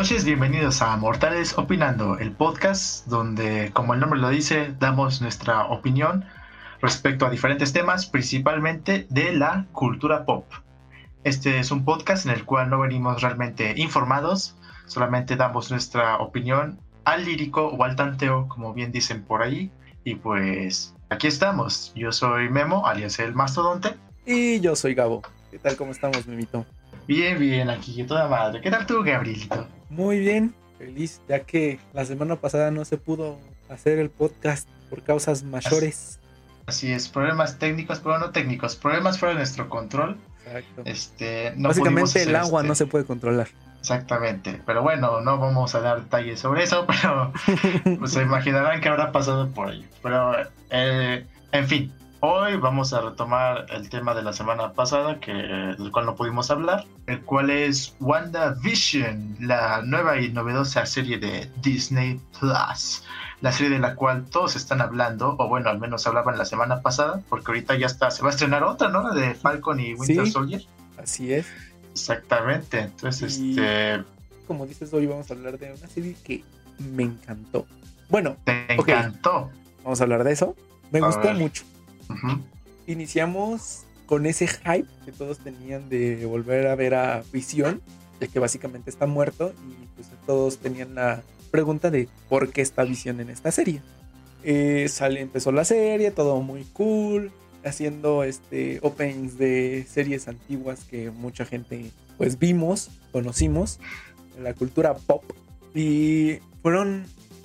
Noches, bienvenidos a Mortales Opinando, el podcast donde, como el nombre lo dice, damos nuestra opinión respecto a diferentes temas, principalmente de la cultura pop. Este es un podcast en el cual no venimos realmente informados, solamente damos nuestra opinión al lírico o al tanteo, como bien dicen por ahí. Y pues aquí estamos. Yo soy Memo, alias el mastodonte. Y yo soy Gabo. ¿Qué tal? ¿Cómo estamos, Memito? Bien, bien, aquí, toda madre. ¿Qué tal tú, Gabrielito? Muy bien, feliz, ya que la semana pasada no se pudo hacer el podcast por causas mayores. Así es, problemas técnicos, pero no técnicos, problemas fuera de nuestro control. Exacto. Este, no Básicamente el agua este no se puede controlar. Exactamente, pero bueno, no vamos a dar detalles sobre eso, pero pues, se imaginarán que habrá pasado por ello. Pero, eh, en fin, Hoy vamos a retomar el tema de la semana pasada, que, del cual no pudimos hablar, el cual es WandaVision, la nueva y novedosa serie de Disney Plus. La serie de la cual todos están hablando, o bueno, al menos hablaban la semana pasada, porque ahorita ya está, se va a estrenar otra, ¿no? La de Falcon y Winter Sí. Soldier. Así es. Exactamente, entonces, Y- este, Como dices, hoy vamos a hablar de una serie que me encantó. Bueno, te encantó. vamos a hablar de eso. Me A gustó ver. mucho. Iniciamos con ese hype que todos tenían de volver a ver a Visión, ya que básicamente está muerto y pues todos tenían la pregunta de por qué está Visión en esta serie. Eh, sale, empezó la serie, todo muy cool, haciendo este openings de series antiguas que mucha gente pues vimos, conocimos en la cultura pop y fueron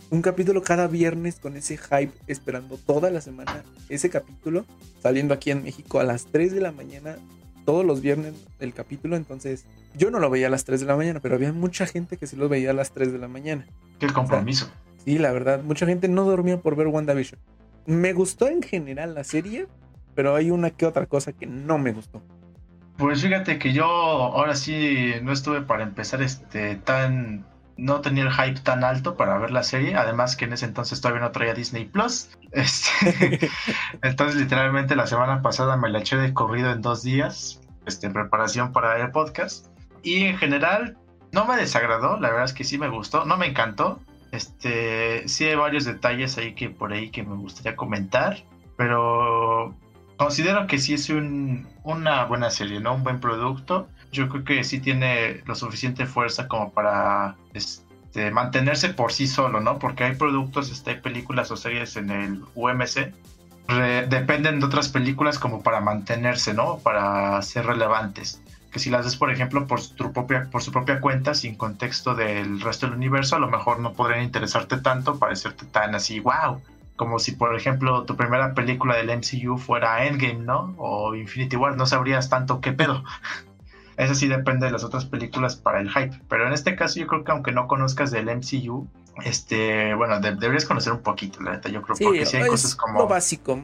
un capítulo cada viernes con ese hype esperando toda la semana ese capítulo saliendo aquí en México a las 3 de la mañana todos los viernes el capítulo entonces yo no lo veía a las 3 de la mañana pero había mucha gente que sí lo veía a las 3 de la mañana Qué compromiso. Sí, la verdad, mucha gente no dormía por ver WandaVision. Me gustó en general la serie, pero hay una que otra cosa que no me gustó. Pues fíjate que yo ahora sí no estuve para empezar este tan no tenía el hype tan alto para ver la serie, además que en ese entonces todavía no traía Disney Plus. Este, entonces literalmente la semana pasada me la eché de corrido en dos días, este, en preparación para el podcast. Y en general no me desagradó, la verdad es que sí me gustó, no me encantó. Este, sí hay varios detalles ahí que por ahí que me gustaría comentar, pero considero que sí es un- una buena serie, ¿no? Un buen producto. Yo creo que sí tiene lo suficiente fuerza como para este, mantenerse por sí solo, ¿no? Porque hay productos, este, hay películas o series en el UMC. dependen de otras películas como para mantenerse, ¿no? Para ser relevantes. Que si las ves, por ejemplo, por su propia, por su propia cuenta, sin contexto del resto del universo, a lo mejor no podrían interesarte tanto, parecerte tan así, wow, como si, por ejemplo, tu primera película del MCU fuera Endgame, ¿no? O Infinity War, no sabrías tanto qué pedo. Eso sí depende de las otras películas para el hype. Pero en este caso yo creo que aunque no conozcas del MCU, este, bueno, de- deberías conocer un poquito, la neta, yo creo, Sí, porque sí hay es cosas como... lo básico.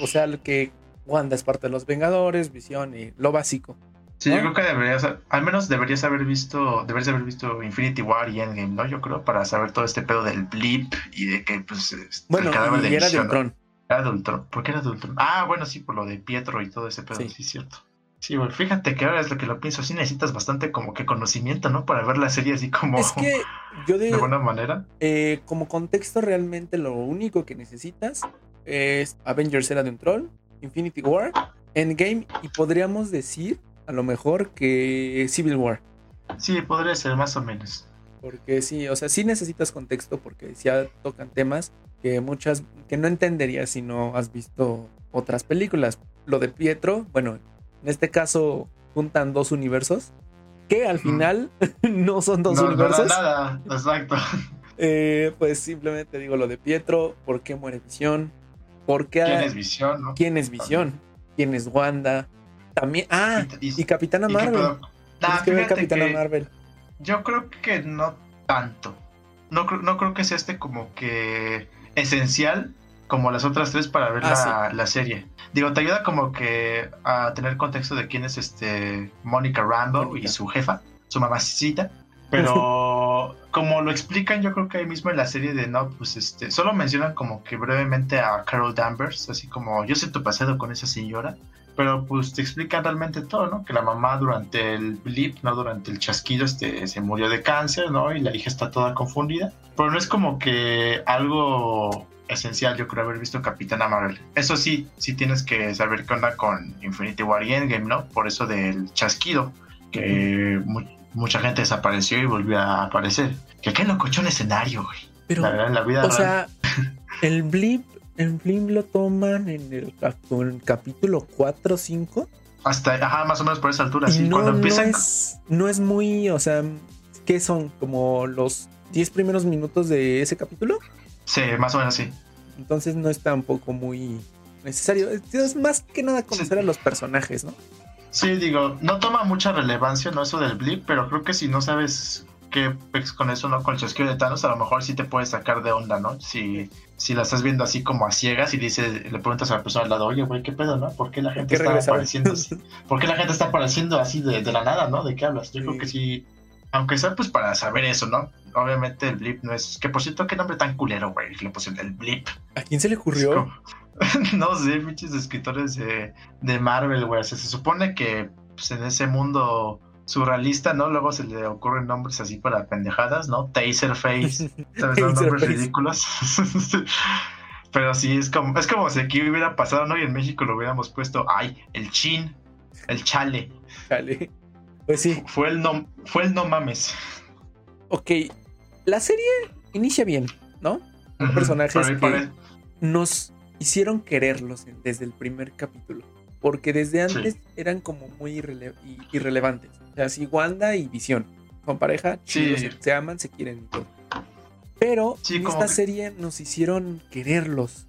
O sea, que Wanda es parte de los Vengadores, Visión y lo básico. Sí, yo creo que deberías, al menos deberías haber visto, deberías haber visto Infinity War y Endgame, ¿no? Yo creo, para saber todo este pedo del blip y de que, pues, este, Bueno, el cadáver y era de. Ultron. Era de Ultron. ¿Por qué era de Ultron? Ah, bueno, sí, por lo de Pietro y todo ese pedo, Sí. sí, cierto. Sí, bueno, fíjate que ahora es lo que lo pienso, sí necesitas bastante como que conocimiento, ¿no? Para ver la serie así como Es que yo de, de buena manera. eh, como contexto realmente lo único que necesitas es Avengers era de un troll, Infinity War, Endgame y podríamos decir a lo mejor que Civil War. Sí, podría ser más o menos. Porque sí, o sea, sí necesitas contexto porque ya tocan temas que muchas, que no entenderías si no has visto otras películas. Lo de Pietro, bueno, en este caso juntan dos universos que al final no son dos no, no da universos. nada, exacto. Eh, pues simplemente digo lo de Pietro, ¿por qué muere Visión? ¿Por qué ¿Quién es Visión, no? ¿Quién es Visión? ¿Quién es Wanda? También, ah, Y- y Capitana y Marvel. Tienes Nah, que ver Capitana que- Marvel. Yo creo que no tanto. No, creo- no creo que sea este como que esencial como las otras tres para ver Ah, la, la serie. Digo, te ayuda como que a tener contexto de quién es este Mónica Rambo y su jefa, su mamacita. Pero como lo explican, yo creo que ahí mismo en la serie de no, pues este, solo mencionan como que brevemente a Carol Danvers, así como yo sé tu pasado con esa señora, pero pues te explican realmente todo, ¿no? Que la mamá durante el blip, no durante el chasquido, este, se murió de cáncer, ¿no? Y la hija está toda confundida, pero no es como que algo esencial, yo creo haber visto Capitana Marvel. Eso sí, sí tienes que saber qué onda con Infinity War y Endgame, ¿no? Por eso del chasquido, que mucha gente desapareció y volvió a aparecer. Que qué locochón escenario, güey. Pero, la, vida o sea, el blip, el blip lo toman en el, capítulo 4 o 5. Hasta, ajá, más o menos por esa altura, sí. No, Cuando empiezan... No es, no es muy, o sea, ¿qué son? ¿Como los 10 primeros minutos de ese capítulo? Sí, más o menos sí. Entonces no es tampoco muy necesario. Es más que nada conocer a los personajes, ¿no? Sí, digo, no toma mucha relevancia, ¿no? Eso del blip, pero creo que si no sabes qué con eso, ¿no? Con el chasquido de Thanos, a lo mejor sí te puedes sacar de onda, ¿no? Si, si la estás viendo así como a ciegas y dices, le preguntas a la persona al lado, oye, güey, ¿qué pedo, no? ¿Por qué la gente está apareciendo así? ¿Por qué la gente está apareciendo así de, la nada, ¿no? ¿De qué hablas? Yo creo que sí, aunque sea pues para saber eso, ¿no? Obviamente el blip no es. Que por cierto, qué nombre tan culero, güey. Le pusieron el blip. ¿A quién se le ocurrió? no sé, pinches escritores de, de Marvel, güey. se supone que pues, en ese mundo surrealista, ¿no? Luego se le ocurren nombres así para pendejadas, ¿no? Taserface, ¿sabes? nombres ridículos. Pero sí, es como, es como si aquí hubiera pasado, ¿no? Y en México lo hubiéramos puesto, ay, el chin, el chale. Chale. Pues sí. Fue el no, fue el no mames. Ok, la serie inicia bien, ¿no? Personajes que nos hicieron quererlos desde el primer capítulo. Porque desde antes eran como muy irrelevantes. O sea, si Wanda y Visión con pareja, se, aman, se quieren y todo. Pero en esta serie nos hicieron quererlos.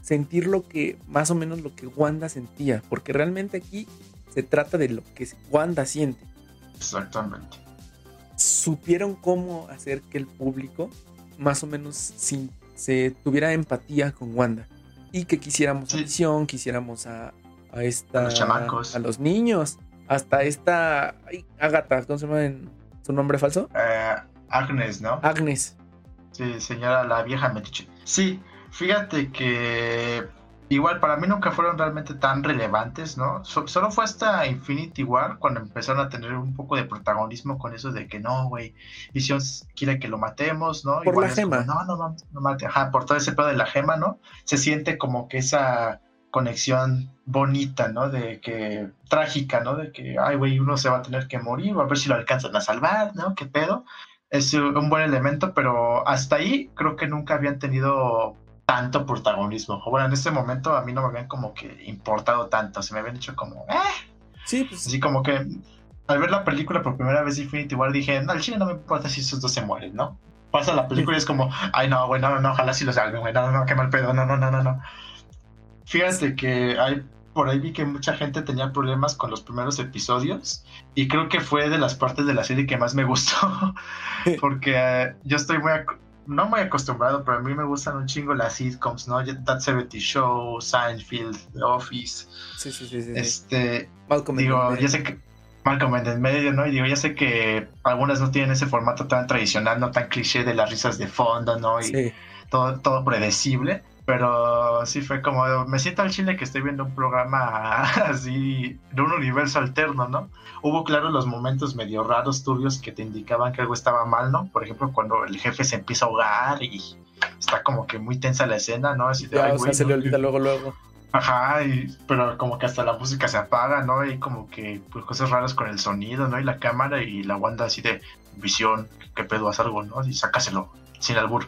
Sentir lo que, más o menos lo que Wanda sentía. Porque realmente aquí se trata de lo que Wanda siente. Exactamente. Supieron cómo hacer que el público más o menos sin, se tuviera empatía con Wanda y que quisiéramos Visión, quisiéramos a, a esta. A los A los niños. Hasta esta. Ay, Agatha, ¿cómo se llama en su nombre falso? Eh, Agnes, ¿no? Agnes. Sí, señora, la vieja metiche. Sí, fíjate que igual para mí nunca fueron realmente tan relevantes, ¿no? solo fue hasta Infinity War cuando empezaron a tener un poco de protagonismo con eso de que no, güey, Vision quiere que lo matemos, ¿no? Por la gema. no, no, no, no mate, ajá, por todo ese pedo de la gema, ¿no? Se siente como que esa conexión bonita, ¿no? De que trágica, ¿no? De que, ay, güey, uno se va a tener que morir, a ver si lo alcanzan a salvar, ¿no? ¿Qué pedo? Es un buen elemento, pero hasta ahí creo que nunca habían tenido tanto protagonismo. Bueno, en ese momento a mí no me habían como que importado tanto, se me habían dicho como, eh. Sí, pues. Así como que al ver la película por primera vez Infinity War dije, no, al chile no me importa si esos dos se mueren, ¿no? Pasa la película y es como, ay, no, güey, no, no, ojalá si lo salven, güey, no, no, qué mal pedo, no, no, no, no, no. Fíjate que hay, por ahí vi que mucha gente tenía problemas con los primeros episodios y creo que fue de las partes de la serie que más me gustó, porque eh, yo estoy muy, no muy acostumbrado, pero a mí me gustan un chingo las sitcoms, ¿no? That 70 Show, Seinfeld, The Office. Sí, sí, sí. sí este, Malcolm digo, ya sé que Malcolm en el medio, ¿no? Y digo, ya sé que algunas no tienen ese formato tan tradicional, no tan cliché de las risas de fondo, ¿no? Y todo, todo predecible. Pero sí fue como, me siento al chile que estoy viendo un programa así, de un universo alterno, ¿no? Hubo, claro, los momentos medio raros, turbios, que te indicaban que algo estaba mal, ¿no? Por ejemplo, cuando el jefe se empieza a ahogar y está como que muy tensa la escena, ¿no? Así de, o sea, se le olvida luego, luego. Ajá, pero como que hasta la música se apaga, ¿no? Y como que pues, cosas raras con el sonido, ¿no? Y la cámara y la Wanda así de visión, ¿qué pedo? Haz algo, ¿no? Y sácaselo, sin albur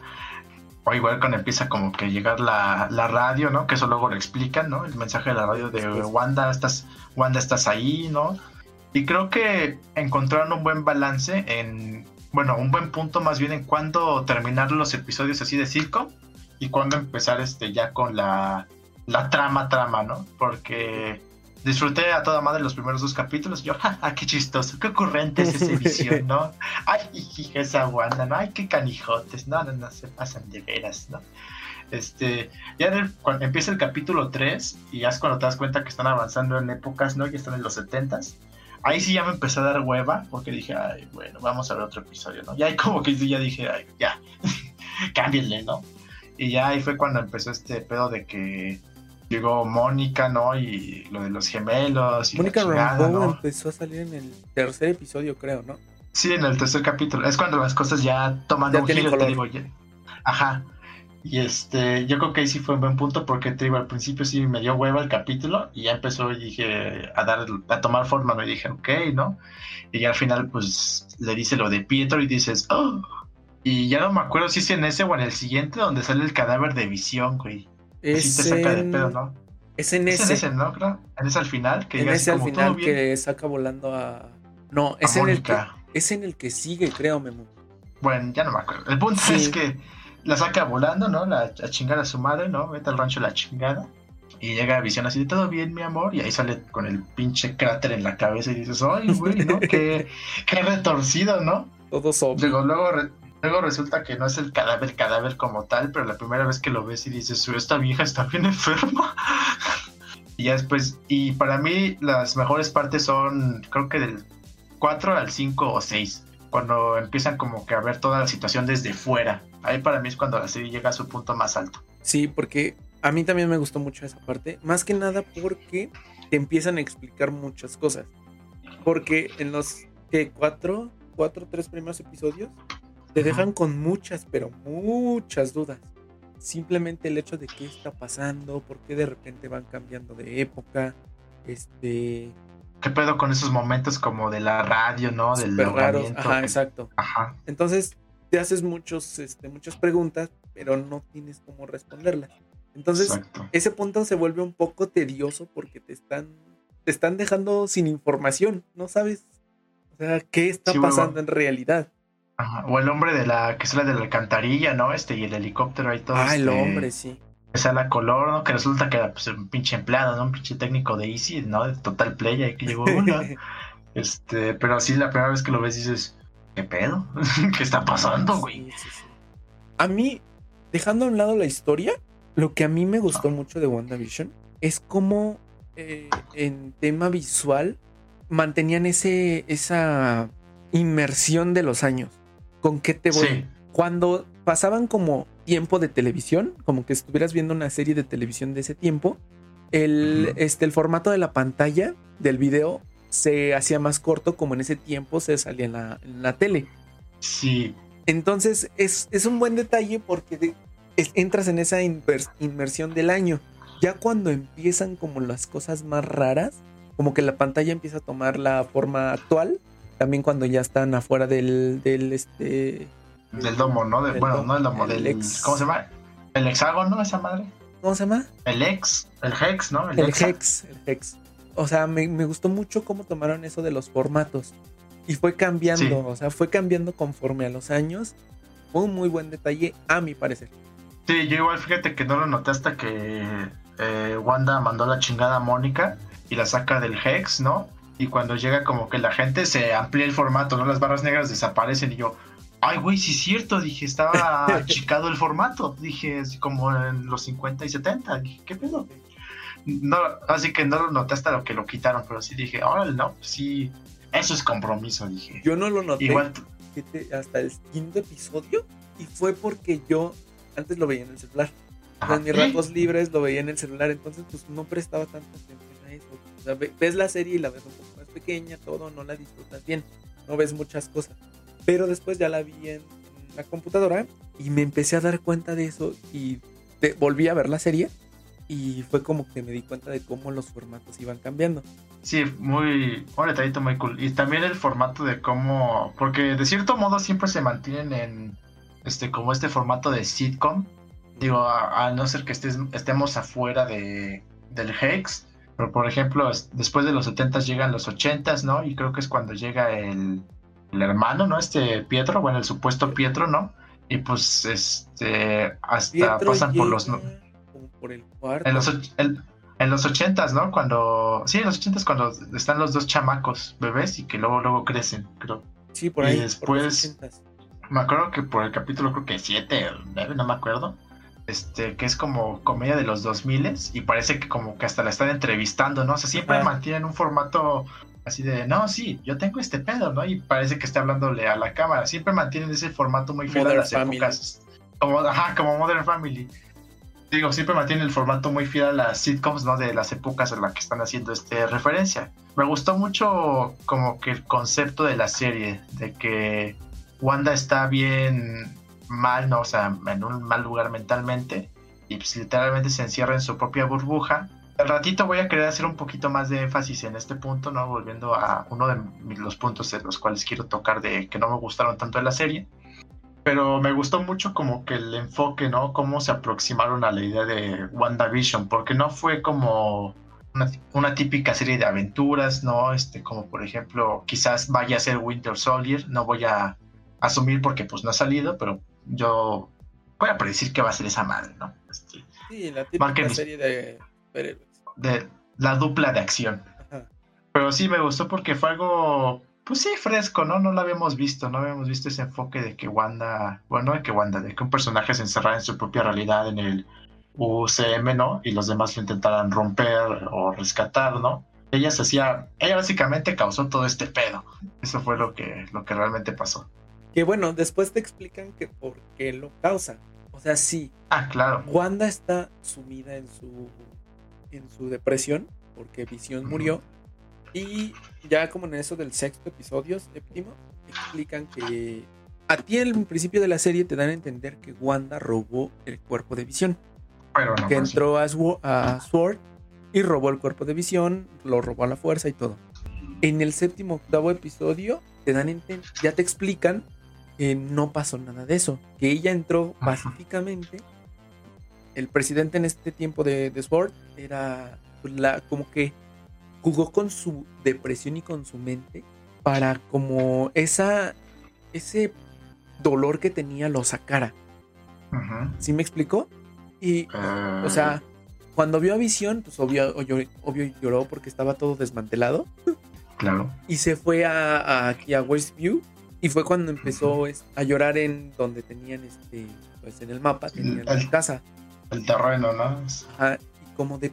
o igual cuando empieza como que llegar la, la, radio, ¿no? Que eso luego lo explican, ¿no? El mensaje de la radio de Wanda, estás, Wanda, estás ahí, ¿no? Y creo que encontraron un buen balance en, bueno, un buen punto más bien en cuándo terminar los episodios así de circo y cuándo empezar este ya con la, la trama, trama, ¿no? Porque disfruté a toda madre los primeros dos capítulos. Yo, ¡ah, qué chistoso! ¡Qué ocurrente es esa visión, ¿no? ¡Ay, esa Wanda, ¿no? ¡Ay, qué canijotes! No, no, no, se pasan de veras, ¿no? Este, ya cuando empieza el capítulo 3 y ya es cuando te das cuenta que están avanzando en épocas, ¿no? Ya están en los 70s. Ahí sí ya me empecé a dar hueva porque dije, ay, bueno, vamos a ver otro episodio, ¿no? Y ahí como que ya dije, ay, ya, cámbienle, ¿no? Y ya ahí fue cuando empezó este pedo de que llegó Mónica, ¿no? Y lo de los gemelos. Y Mónica Rambeau empezó a salir en el tercer episodio, creo, ¿no? Sí, en el tercer capítulo. Es cuando las cosas ya toman un giro, te digo, Ajá. Y este, yo creo que ahí sí fue un buen punto porque te digo, al principio sí me dio hueva el capítulo y ya empezó y dije a dar a tomar forma, me dije, ok, ¿no? Y ya al final pues le dice lo de Pietro y dices, oh. Y ya no me acuerdo si es en ese o en el siguiente donde sale el cadáver de visión, güey. Es te saca de pedo, ¿no? Es en ese. Es en ese, ¿no? Creo. En ese al final. Que en ese al final que saca volando a. No, es en el que. Es en el que sigue, creo, Memo. Bueno, ya no me acuerdo. El punto es que la saca volando, ¿no? La, a chingar a su madre, ¿no? Vete al rancho la chingada. Y llega a visión así de todo bien, mi amor. Y ahí sale con el pinche cráter en la cabeza y dices, ay, güey, ¿no? qué, qué retorcido, ¿no? Todo sobre. Luego, luego, luego resulta que no es el cadáver, cadáver como tal, pero la primera vez que lo ves y dices, esta vieja está bien enferma. y ya después, y para mí las mejores partes son, creo que del 4 al 5 o 6 cuando empiezan como que a ver toda la situación desde fuera. Ahí para mí es cuando la serie llega a su punto más alto. Sí, porque a mí también me gustó mucho esa parte. Más que nada porque te empiezan a explicar muchas cosas. Porque en los que cuatro, cuatro, tres primeros episodios te dejan con muchas, pero muchas dudas. Simplemente el hecho de qué está pasando, por qué de repente van cambiando de época, este, ¿Qué pedo con esos momentos como de la radio, no? Del raros, ajá, exacto. Ajá. Entonces, te haces muchos, este, muchas preguntas, pero no tienes cómo responderlas. Entonces, ese punto se vuelve un poco tedioso porque te están, te están dejando sin información, no sabes, o sea, qué está pasando en realidad. Ajá. O el hombre de la que sale de la alcantarilla, ¿no? Este, y el helicóptero ahí todo. Ah, el este, hombre, sí esa la color, ¿no? Que resulta que era pues, un pinche empleado, ¿no? Un pinche técnico de Easy, ¿no? De Total Play, ahí que llegó una. este, pero así la primera vez que lo ves dices, ¿qué pedo? ¿Qué está pasando, güey? A mí, dejando a un lado la historia, lo que a mí me gustó ah. mucho de WandaVision es cómo eh, en tema visual mantenían ese, esa inmersión de los años. ¿Con qué te voy? Cuando pasaban como tiempo de televisión, como que estuvieras viendo una serie de televisión de ese tiempo, el, este, el formato de la pantalla del video se hacía más corto como en ese tiempo se salía en la, en la tele. Sí. Entonces es, es un buen detalle porque entras en esa inmersión del año. Ya cuando empiezan como las cosas más raras, como que la pantalla empieza a tomar la forma actual, también cuando ya están afuera del, del este, del domo, ¿no? bueno, no del domo, del. Ex... ¿Cómo se llama? El hexágono, esa madre. ¿Cómo se llama? El ex, el hex, ¿no? El, hex, el hex. O sea, me, gustó mucho cómo tomaron eso de los formatos. Y fue cambiando, o sea, fue cambiando conforme a los años. Fue un muy buen detalle, a mi parecer. Sí, yo igual fíjate que no lo noté hasta que eh, Wanda mandó la chingada a Mónica y la saca del Hex, ¿no? Y cuando llega como que la gente se amplía el formato, ¿no? Las barras negras desaparecen y yo, Ay, güey, sí es cierto, dije, estaba achicado el formato, dije, como en los 50 y 70, dije, ¿qué pedo? No, así que no lo noté hasta lo que lo quitaron, pero sí dije, órale, no, sí, eso es compromiso, dije. Yo no lo noté Igual hasta el quinto episodio y fue porque yo antes lo veía en el celular. en mis ratos libres lo veía en el celular, entonces pues no prestaba tanta atención a eso. O sea, ves la serie y la ves un poco pequeña, todo, no la disfrutas bien, no ves muchas cosas. Pero después ya la vi en la computadora y me empecé a dar cuenta de eso y volví a ver la serie y fue como que me di cuenta de cómo los formatos iban cambiando. Sí, muy, un detallito muy cool. Y también el formato de cómo, porque de cierto modo siempre se mantienen en, este, como este formato de sitcom. Digo, a, no ser que estés, estemos afuera de, del Hex. Pero por ejemplo, después de los 70 llegan los 80s, ¿no? Y creo que es cuando llega el, el hermano, ¿no? Este Pietro, bueno, el supuesto Pietro, ¿no? Y pues, este, hasta pasan por los... Por el cuarto. En los, en los ochentas, ¿no? Cuando... Sí, en los ochentas cuando están los dos chamacos bebés y que luego, luego crecen, creo. Sí, por ahí. Y después... me acuerdo que por el capítulo creo que siete o nueve, no me acuerdo. Este, que es como comedia de los 2000 y parece que como que hasta la están entrevistando, ¿no? O sea, siempre mantienen un formato Así de, no, sí, yo tengo este pedo, ¿no? Y parece que está hablándole a la cámara. Siempre mantienen ese formato muy fiel a las épocas. Como, ajá, como Modern Family. Digo, siempre mantienen el formato muy fiel a las sitcoms, ¿no? De las épocas en las que están haciendo este referencia. Me gustó mucho como que el concepto de la serie, de que Wanda está bien mal, ¿no? O sea, en un mal lugar mentalmente. Y pues literalmente se encierra en su propia burbuja al ratito voy a querer hacer un poquito más de énfasis en este punto, ¿no? Volviendo a uno de los puntos de los cuales quiero tocar de que no me gustaron tanto de la serie. Pero me gustó mucho como que el enfoque, ¿no? Cómo se aproximaron a la idea de WandaVision, porque no fue como una, típica serie de aventuras, ¿no? Este, como por ejemplo, quizás vaya a ser Winter Soldier, no voy a asumir porque pues no ha salido, pero yo voy a predecir que va a ser esa madre, ¿no? Este, sí, la típica serie de de la dupla de acción. Pero sí me gustó porque fue algo, pues sí, fresco, ¿no? No lo habíamos visto, no habíamos visto ese enfoque de que Wanda, bueno, de que Wanda, de que un personaje se encerrara en su propia realidad en el UCM, ¿no? Y los demás lo intentaran romper o rescatar, ¿no? Ella se hacía, ella básicamente causó todo este pedo. Eso fue lo que, lo que realmente pasó. Que bueno, después te explican que por qué lo causa. O sea, sí. Ah, claro. Wanda está sumida en su en su depresión, porque Visión murió. Y ya como en eso del sexto episodio, séptimo, explican que a ti en el principio de la serie te dan a entender que Wanda robó el cuerpo de Visión. que entró a, Sword y robó el cuerpo de Visión, lo robó a la fuerza y todo. En el séptimo octavo episodio te dan ya te explican que no pasó nada de eso, que ella entró pacíficamente el presidente en este tiempo de, Sword era pues, la, como que jugó con su depresión y con su mente para como esa ese dolor que tenía lo sacara. ¿Sí me explicó? Y, o sea, ah. cuando vio a Visión, pues obvio, obvio, lloró porque estaba todo desmantelado. Claro. Y se fue a, aquí a Westview y fue cuando empezó a llorar en donde tenían este, pues en el mapa, tenían la casa el terreno, ¿no? y como de,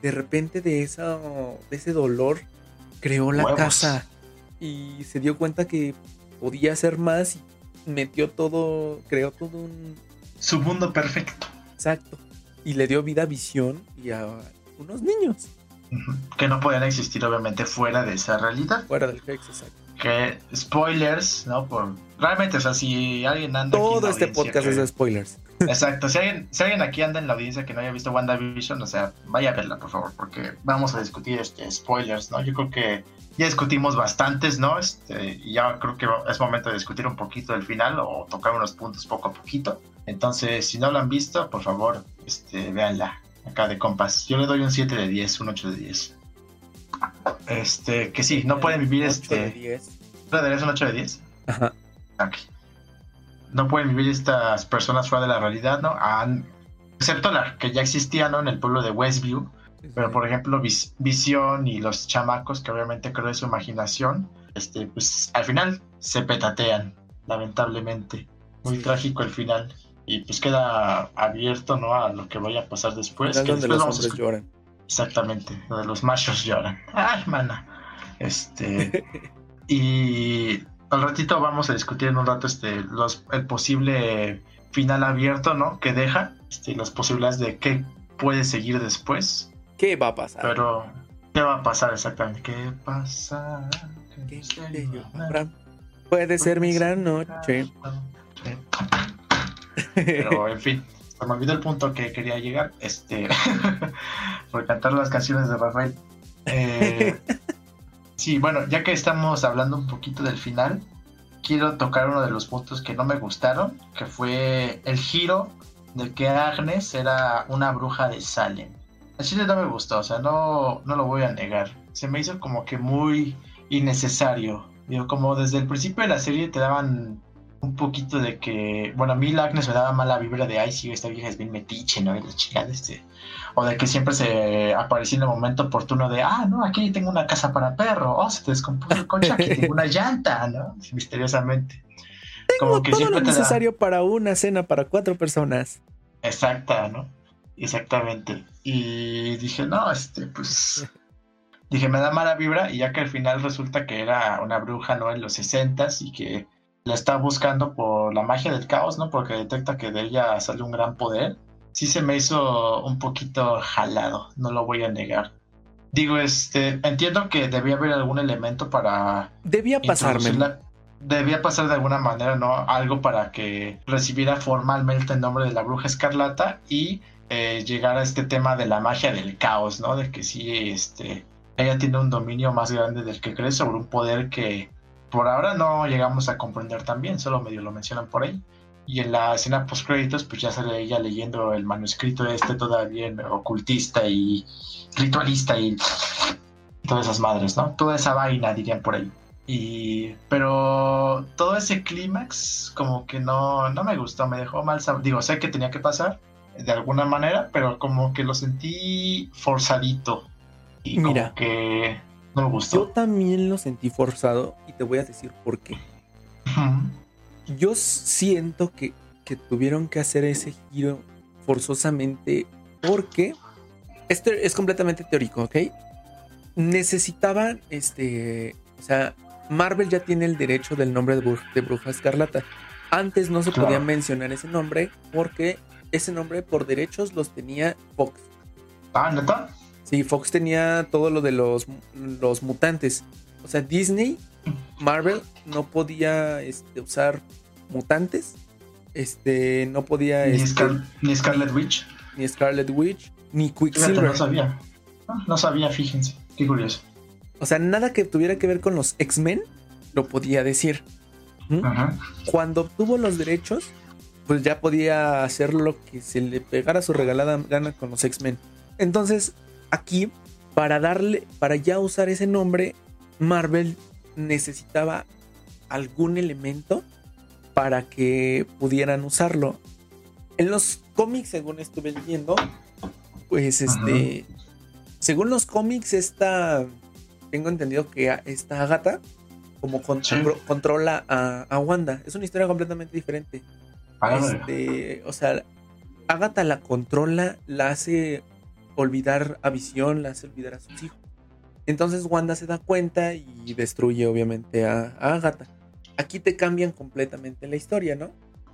de repente de, esa, de ese dolor creó la casa y se dio cuenta que podía hacer más y metió todo, creó todo un... Su mundo perfecto. Exacto. Y le dio vida a Visión y a unos niños. Que no podían existir obviamente fuera de esa realidad. Fuera del Hex, exacto. Que spoilers, ¿no? Por realmente, o sea, si alguien anda. Todo este podcast es de spoilers. Exacto, si alguien, si alguien aquí anda en la audiencia que no haya visto WandaVision, o sea, vaya a verla, por favor, porque vamos a discutir este, spoilers, ¿no? Yo creo que ya discutimos bastantes, ¿no? Este, y ya creo que es momento de discutir un poquito del final o tocar unos puntos poco a poquito. Entonces, si no lo han visto, por favor, este, véanla acá de compas. Yo le doy un 7 de 10, un 8 de 10. Este, que sí, no pueden vivir 8 este. De 10. ¿No un 8 de 10? Ajá. Okay no pueden vivir estas personas fuera de la realidad, ¿no? excepto la que ya existía, ¿no? En el pueblo de Westview. Pero, por ejemplo, Visión y los chamacos, que obviamente creo de su imaginación, este, pues al final se petatean, lamentablemente. Muy trágico el final. Y pues queda abierto, ¿no? A lo que vaya a pasar después. Que donde los hombres lloran. Exactamente, donde los machos lloran. ¡Ay, mana! Este. y al ratito vamos a discutir en un rato este, los, el posible final abierto, ¿no? Que deja, este, las posibilidades de qué puede seguir después. ¿Qué va a pasar? Pero, ¿qué va a pasar exactamente? ¿Qué pasa? ¿Qué Puede ser mi gran noche. Pero, en fin, me olvidó el punto que quería llegar, este, por cantar las canciones de Rafael. Eh, Sí, bueno, ya que estamos hablando un poquito del final, quiero tocar uno de los puntos que no me gustaron, que fue el giro de que Agnes era una bruja de Salem. Así no me gustó, o sea, no, no lo voy a negar. Se me hizo como que muy innecesario. Digo, como desde el principio de la serie te daban un poquito de que, bueno, a mí la Agnes me daba mala vibra de, ay, sí, esta vieja es bien metiche, ¿no? Y la chica de este, o de que siempre se aparecía en el momento oportuno de, ah, no, aquí tengo una casa para perro, oh, se te descompuso el coche, aquí tengo una llanta, ¿no? Misteriosamente. Tengo Como que todo lo necesario para una cena para cuatro personas. Exacta, ¿no? Exactamente. Y dije, no, este, pues, dije, me da mala vibra y ya que al final resulta que era una bruja, ¿no? En los 60 y que la está buscando por la magia del caos, ¿no? Porque detecta que de ella sale un gran poder. Sí se me hizo un poquito jalado, no lo voy a negar. Digo, este, entiendo que debía haber algún elemento para... Debía pasarme. Debía pasar de alguna manera, ¿no? Algo para que recibiera formalmente el nombre de la bruja escarlata y eh, llegar a este tema de la magia del caos, ¿no? De que sí, este, ella tiene un dominio más grande del que cree sobre un poder que por ahora no llegamos a comprender tan bien, solo medio lo mencionan por ahí. Y en la escena post créditos, pues ya sale ella leyendo el manuscrito este todavía ocultista y ritualista y todas esas madres, ¿no? Toda esa vaina, dirían por ahí. Y, pero todo ese clímax como que no, no me gustó, me dejó mal Digo, sé que tenía que pasar de alguna manera, pero como que lo sentí forzadito. Y Mira, que no me gustó. Yo también lo sentí forzado y te voy a decir por qué. Yo siento que, que tuvieron que hacer ese giro forzosamente porque esto es completamente teórico, ¿ok? Necesitaban, este, o sea, Marvel ya tiene el derecho del nombre de, Bruja Escarlata. Antes no se podía mencionar ese nombre porque ese nombre por derechos los tenía Fox. Ah, ¿neta? Sí, Fox tenía todo lo de los, los mutantes. O sea, Disney, Marvel no podía este, usar mutantes. Este, no podía. Ni, este, ni Scarlet Witch. Ni Scarlet Witch, ni Quicksilver. no sabía. No sabía, fíjense. Qué curioso. O sea, nada que tuviera que ver con los X-Men lo podía decir. Cuando obtuvo los derechos, pues ya podía hacer lo que se le pegara su regalada gana con los X-Men. Entonces, aquí, para darle, para ya usar ese nombre, Marvel necesitaba algún elemento para que pudieran usarlo. En los cómics, según estuve leyendo, pues este, según los cómics, esta tengo entendido que esta Agatha como controla a, Wanda. Es una historia completamente diferente. Este, o sea, Agatha la controla, la hace olvidar a Visión, la hace olvidar a sus hijos. Entonces Wanda se da cuenta y destruye obviamente a, Agatha. Aquí te cambian completamente la historia, ¿no?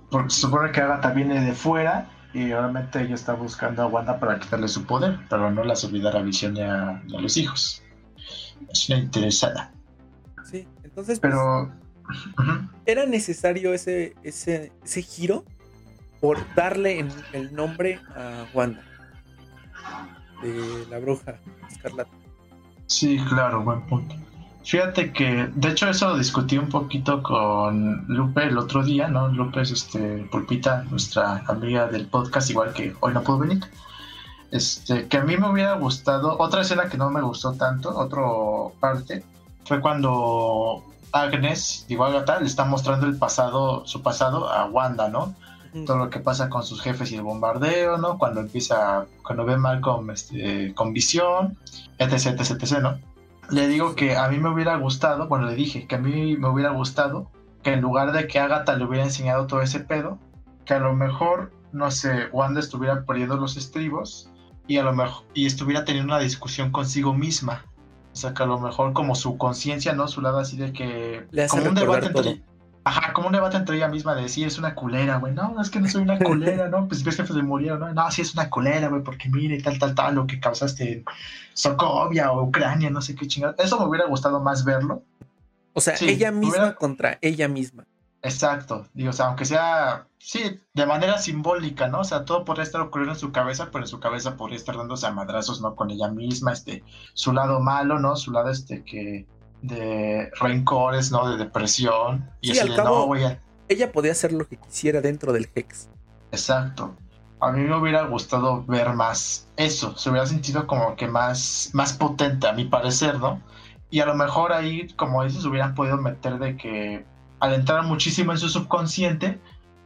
Porque se supone que Agatha viene de fuera y obviamente ella está buscando a Wanda para quitarle su poder, pero no las olvidar a Visión y a los hijos es una interesada. Sí, entonces. Pues, Pero. Era necesario ese, ese, ese giro por darle el nombre a Wanda. De la bruja escarlata. Sí, claro, buen punto. Fíjate que, de hecho, eso discutí un poquito con Lupe el otro día, ¿no? Lupe es este, Pulpita, nuestra amiga del podcast, igual que hoy no puedo venir. Este, que a mí me hubiera gustado, otra escena que no me gustó tanto, otra parte, fue cuando Agnes, digo Agatha, le está mostrando el pasado, su pasado a Wanda, ¿no? Todo lo que pasa con sus jefes y el bombardeo, ¿no? Cuando empieza, cuando ve mal con, este, con visión, etc, etc, etc, ¿no? Le digo que a mí me hubiera gustado, bueno, le dije que a mí me hubiera gustado que en lugar de que Agatha le hubiera enseñado todo ese pedo, que a lo mejor, no sé, Wanda estuviera perdiendo los estribos y a lo mejor y estuviera teniendo una discusión consigo misma. O sea, que a lo mejor como su conciencia, ¿no? Su lado así de que... como un debate entre... Ajá, como un debate entre ella misma de decir, es una culera, güey. No, es que no soy una culera, ¿no? Pues ves que se murieron, ¿no? No, sí es una culera, güey, porque mire, tal, tal, tal, lo que causaste en Sokovia o Ucrania, no sé qué chingada. Eso me hubiera gustado más verlo. O sea, ella misma contra ella misma. Exacto, digo, o sea, aunque sea, sí, de manera simbólica, ¿no? O sea, todo podría estar ocurriendo en su cabeza, pero en su cabeza podría estar dándose a madrazos, ¿no? Con ella misma, este, su lado malo, ¿no? Su lado, este, que, de rencores, ¿no? De depresión. Y así de, no, a... Ella podía hacer lo que quisiera dentro del Hex. Exacto. A mí me hubiera gustado ver más eso, se hubiera sentido como que más, más potente, a mi parecer, ¿no? Y a lo mejor ahí, como dices, hubieran podido meter de que al entrar muchísimo en su subconsciente,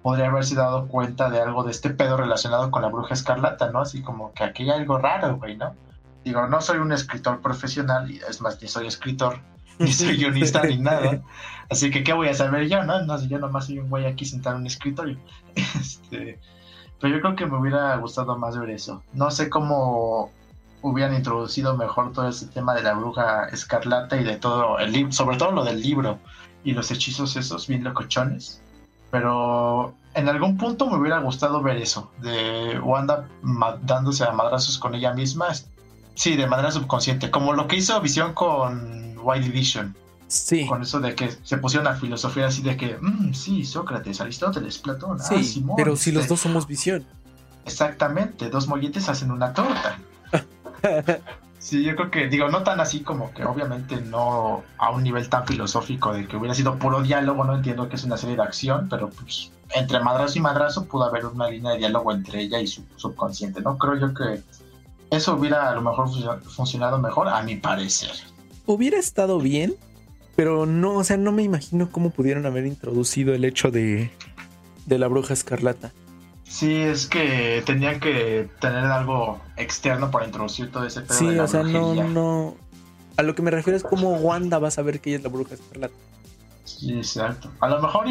podría haberse dado cuenta de algo de este pedo relacionado con la bruja escarlata, ¿no? Así como que aquí hay algo raro, güey, ¿no? Digo, no soy un escritor profesional, y es más, ni soy escritor, ni soy guionista, ni nada. Así que, ¿qué voy a saber yo, no? No, yo nomás soy un güey aquí sentado en un escritorio. Este, pero yo creo que me hubiera gustado más ver eso. No sé cómo hubieran introducido mejor todo ese tema de la bruja escarlata y de todo el libro, sobre todo lo del libro y los hechizos esos bien locochones. Pero en algún punto me hubiera gustado ver eso, de Wanda dándose a madrazos con ella misma, sí, de manera subconsciente, como lo que hizo Visión con White Division. Sí. Con eso de que se pusieron a filosofía así de que, mm, sí, Sócrates, Aristóteles, Platón, ah, sí, pero si los este". dos somos visión. Exactamente, dos molletes hacen una torta. sí, yo creo que, digo, no tan así como que obviamente no a un nivel tan filosófico de que hubiera sido puro diálogo, no entiendo que es una serie de acción, pero pues entre madrazo y madrazo pudo haber una línea de diálogo entre ella y su subconsciente, ¿no? Creo yo que eso hubiera a lo mejor funcionado mejor, a mi parecer. Hubiera estado bien, pero no, o sea, no me imagino cómo pudieron haber introducido el hecho de, de la bruja escarlata. Sí, es que tenían que tener algo externo para introducir todo ese pedo. Sí, o sea, no, no. A lo que me refiero es cómo Wanda va a saber que ella es la bruja escarlata. Sí, exacto. A lo mejor,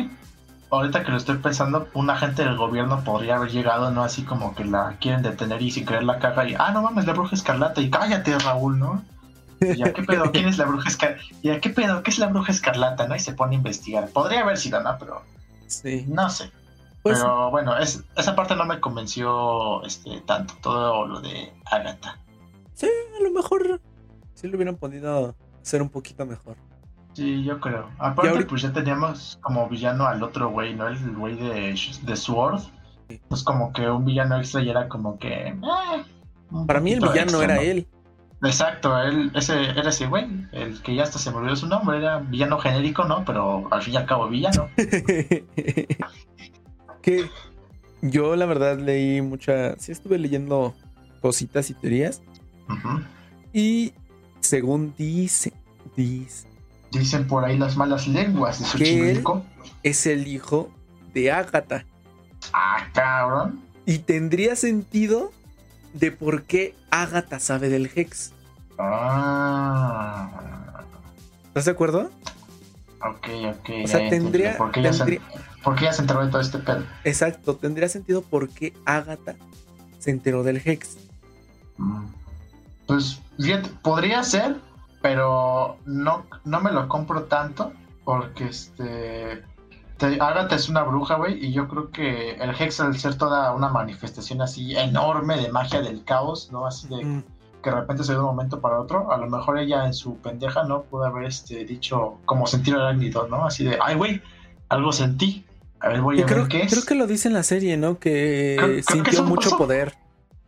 ahorita que lo estoy pensando, un agente del gobierno podría haber llegado, ¿no? Así como que la quieren detener y sin creer la caga y, ah, no mames, la bruja escarlata y cállate, Raúl, ¿no? ¿Ya qué pedo? ¿Quién es la bruja escarlata? ¿Ya qué pedo? ¿Qué es la bruja escarlata? ¿No? Y se pone a investigar. Podría haber sido, ¿no? Pero. Sí. No sé. Pues pero bueno, es, esa parte no me convenció este, tanto, todo lo de Agatha. Sí, a lo mejor sí lo hubieran podido hacer un poquito mejor. Sí, yo creo. Aparte, pues ya teníamos como villano al otro güey, ¿no? El güey de, de Sword. Pues como que un villano extra y era como que. Eh, Para mí el villano era él. Exacto, él, ese era ese güey, el que ya hasta se me olvidó su nombre, era villano genérico, ¿no? Pero al fin y al cabo villano. que yo la verdad leí mucha, sí estuve leyendo cositas y teorías. Y según dice, dice, dicen por ahí las malas lenguas de que es el hijo de Agatha. Ah, cabrón. Y tendría sentido de por qué Agatha sabe del Hex. Ah. ¿Estás de acuerdo? Ok, ok. O sea, tendría. ¿Por qué, ya se, enteró de todo este pedo? Exacto, tendría sentido por qué Agatha se enteró del Hex. Mm. Pues, fíjate, podría ser, pero no, no me lo compro tanto porque este Agatha es una bruja, güey, y yo creo que el Hex al ser toda una manifestación así enorme de magia del caos, ¿no? Así de mm. que de repente se ve de un momento para otro, a lo mejor ella en su pendeja, ¿no? Pudo haber este, dicho como sentir el arácnido, ¿no? Así de, ay, güey, algo sentí. A ver, voy a creo, ver qué es. Creo que lo dice en la serie, ¿no? Que sintió mucho poder.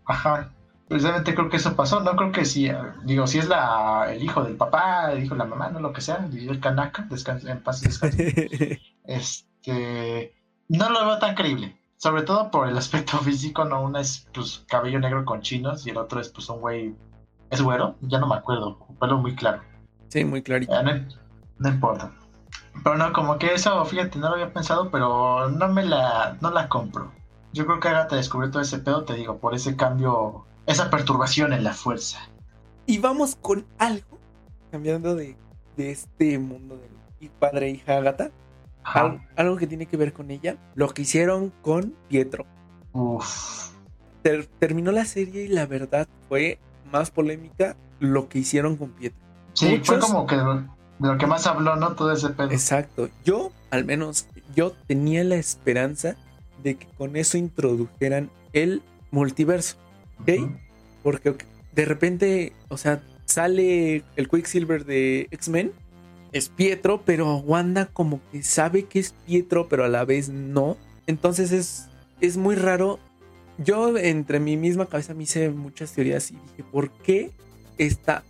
Ajá precisamente creo que eso pasó. No creo que si, digo, si es la, el hijo del papá, el hijo de la mamá, no lo que sea, el Kanaka, descanse, en paz descanse. este, no lo veo tan creíble. Sobre todo por el aspecto físico, no uno es pues cabello negro con chinos y el otro es pues un güey, es güero, ya no me acuerdo, pelo muy claro. Sí, muy clarito. no, importa. Pero no, como que eso, fíjate, no lo había pensado, pero no me la, no la compro. Yo creo que Agatha descubrió todo ese pedo, te digo, por ese cambio esa perturbación en la fuerza. Y vamos con algo, cambiando de, este mundo de padre e hija Agatha, algo, que tiene que ver con ella, lo que hicieron con Pietro. Uf. terminó la serie y la verdad fue más polémica lo que hicieron con Pietro. Sí, fue como que de lo que más habló, ¿no? Todo ese pedo. Exacto. Yo, al menos, yo tenía la esperanza de que con eso introdujeran el multiverso. ¿Ok? Porque de repente, o sea, sale el Quicksilver de X-Men, es Pietro, pero Wanda como que sabe que es Pietro, pero a la vez no. Entonces es, es muy raro. Yo entre mi misma cabeza me hice muchas teorías y dije, ¿por qué esta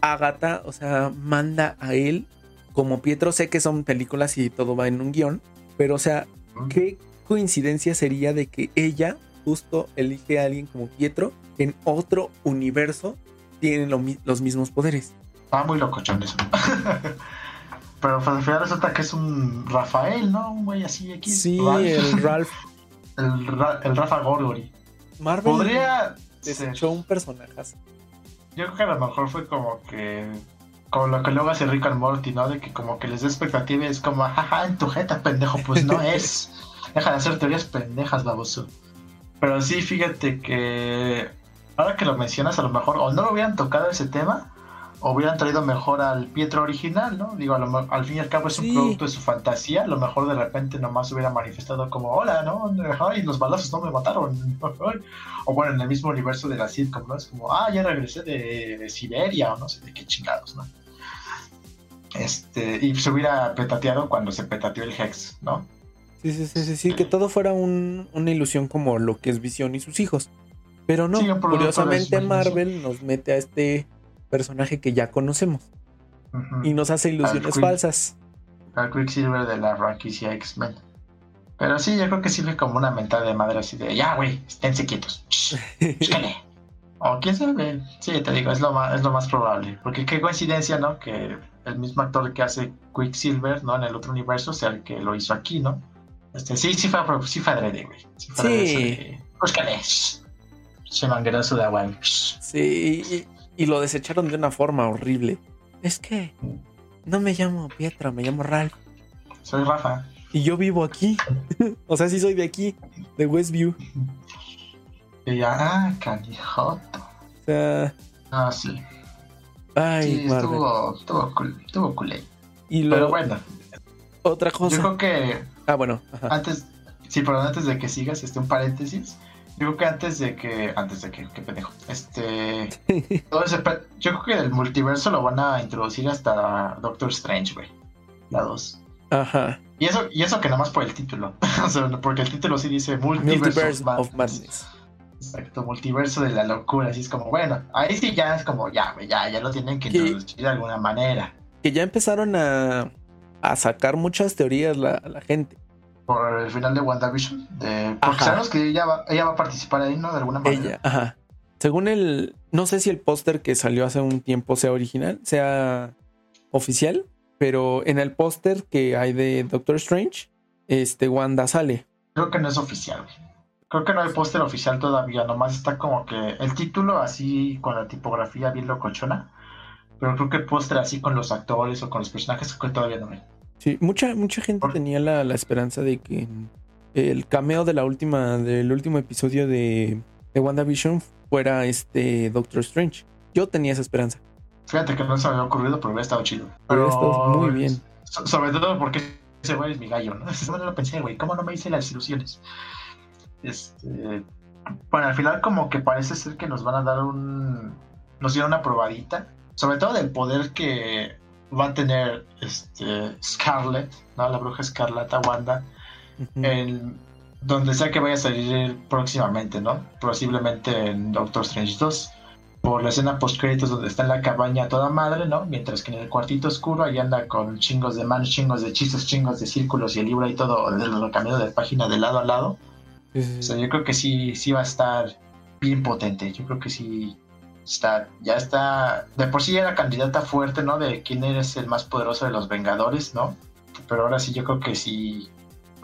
Agatha, o sea, manda a él como Pietro? Sé que son películas y todo va en un guion, pero o sea, ¿qué coincidencia sería de que ella justo elige a alguien como Pietro en otro universo tienen los mismos poderes. Ah, muy loco, eso. Pero pues, al final resulta que es un Rafael, ¿no? Un güey así aquí. Sí, el Ralph. el, el, Rafa Gorgori. Marvel podría desechó un personaje Yo creo que a lo mejor fue como que como lo que luego hace Rick and Morty, ¿no? De que como que les da expectativa y es como, jaja, en tu jeta, pendejo, pues no es. Deja de hacer teorías pendejas, baboso. Pero sí, fíjate que ahora que lo mencionas, a lo mejor o no lo hubieran tocado ese tema, o hubieran traído mejor al Pietro original, ¿no? Digo, al fin y al cabo es un producto de su fantasía, a lo mejor de repente nomás hubiera manifestado como, hola, ¿no? Ay, los balazos no me mataron. o bueno, en el mismo universo de la sitcom, ¿no? Es como, ah, ya regresé de, Siberia o no sé de qué chingados, ¿no? Este, y se hubiera petateado cuando se petateó el Hex, ¿no? Sí, sí, sí, sí, sí, que todo fuera una ilusión como lo que es Visión y sus hijos. Pero no, curiosamente Marvel nos mete a este personaje que ya conocemos. Y nos hace ilusiones falsas. Al Quicksilver de la franquicia X-Men. Pero sí, yo creo que sirve como una mentada de madre así de, ya, güey, esténse quietos. o quién sabe. Sí, te digo, es lo, más, es lo más probable. Porque qué coincidencia, ¿no? Que el mismo actor que hace Quicksilver, ¿no? En el otro universo sea el que lo hizo aquí, ¿no? Este, sí, sí fue, sí fue adrede, güey. Sí. Fue Búscale. Se manguerazo de agua. Sí, y lo desecharon de una forma horrible. Es que no me llamo Pietra, me llamo Ralph. Soy Rafa. Y yo vivo aquí. o sea, sí soy de aquí, de Westview. Y ya, ah, canijoto. O sea. Ah, sí. Ay, sí, estuvo, estuvo, cool, estuvo cool. Y pero bueno. Otra cosa. Yo creo que. Ah, bueno. Antes. Sí, pero antes de que sigas, este un paréntesis. Yo creo que antes de que. Antes de que. Qué pendejo. Este. todo ese, yo creo que el multiverso lo van a introducir hasta Doctor Strange, güey. La 2. Ajá. Y eso, y eso que nada más por el título. o sea, porque el título sí dice Multiverse, of, Madness. Exacto, multiverso de la locura. Así es como, bueno, ahí sí ya es como, ya, güey, ya, ya lo tienen que introducir de alguna manera. Que ya empezaron a, a sacar muchas teorías la, la gente por el final de WandaVision. De, porque sabemos que ella va, ella va a participar ahí, ¿no? De alguna manera. Ella, ajá. Según el. No sé si el póster que salió hace un tiempo sea original, sea oficial, pero en el póster que hay de Doctor Strange, este Wanda sale. Creo que no es oficial, Creo que no hay póster oficial todavía, nomás está como que el título así con la tipografía bien locochona, pero creo que el póster así con los actores o con los personajes que todavía no hay. Sí, mucha, mucha gente tenía la, esperanza de que el cameo de la última, del último episodio de, de WandaVision fuera este Doctor Strange. Yo tenía esa esperanza. Fíjate que no se me había ocurrido, pero hubiera estado chido. Pero, pero muy bien. sobre todo porque ese güey es mi gallo, ¿no? No lo pensé, güey. ¿Cómo no me hice las ilusiones? Este. Bueno, al final, como que parece ser que nos van a dar un. Nos dieron una probadita. Sobre todo del poder que va a tener este, Scarlet, ¿no? la bruja escarlata Wanda, en donde sea que vaya a salir próximamente, ¿no? Posiblemente en Doctor Strange 2, por la escena post créditos donde está en la cabaña toda madre, ¿no? Mientras que en el cuartito oscuro ahí anda con chingos de manos, chingos de hechizos, chingos de círculos y el libro y todo, lo cambiando de página de lado a lado. O sea, yo creo que sí, sí va a estar bien potente. Yo creo que sí está, ya está, de por sí era candidata fuerte, ¿no? De quién es el más poderoso de los Vengadores, ¿no? Pero ahora sí yo creo que sí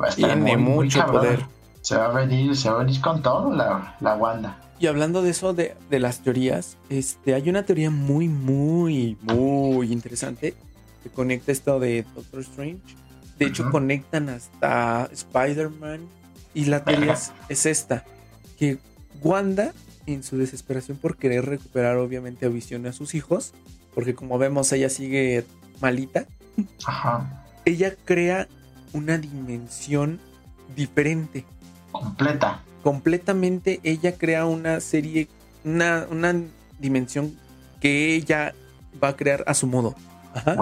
va a estar Tiene mucho poder. Se va a venir, se va a venir con todo la, la Wanda. Y hablando de eso, de, de, las teorías, este, hay una teoría muy, muy, muy interesante que conecta esto de Doctor Strange. De hecho, conectan hasta Spider-Man. Y la teoría es, esta: que Wanda en su desesperación por querer recuperar obviamente a Visión a sus hijos, porque como vemos ella sigue malita, Ajá. ella crea una dimensión diferente. Completa. Completamente ella crea una serie, una, una dimensión que ella va a crear a su modo. Ajá.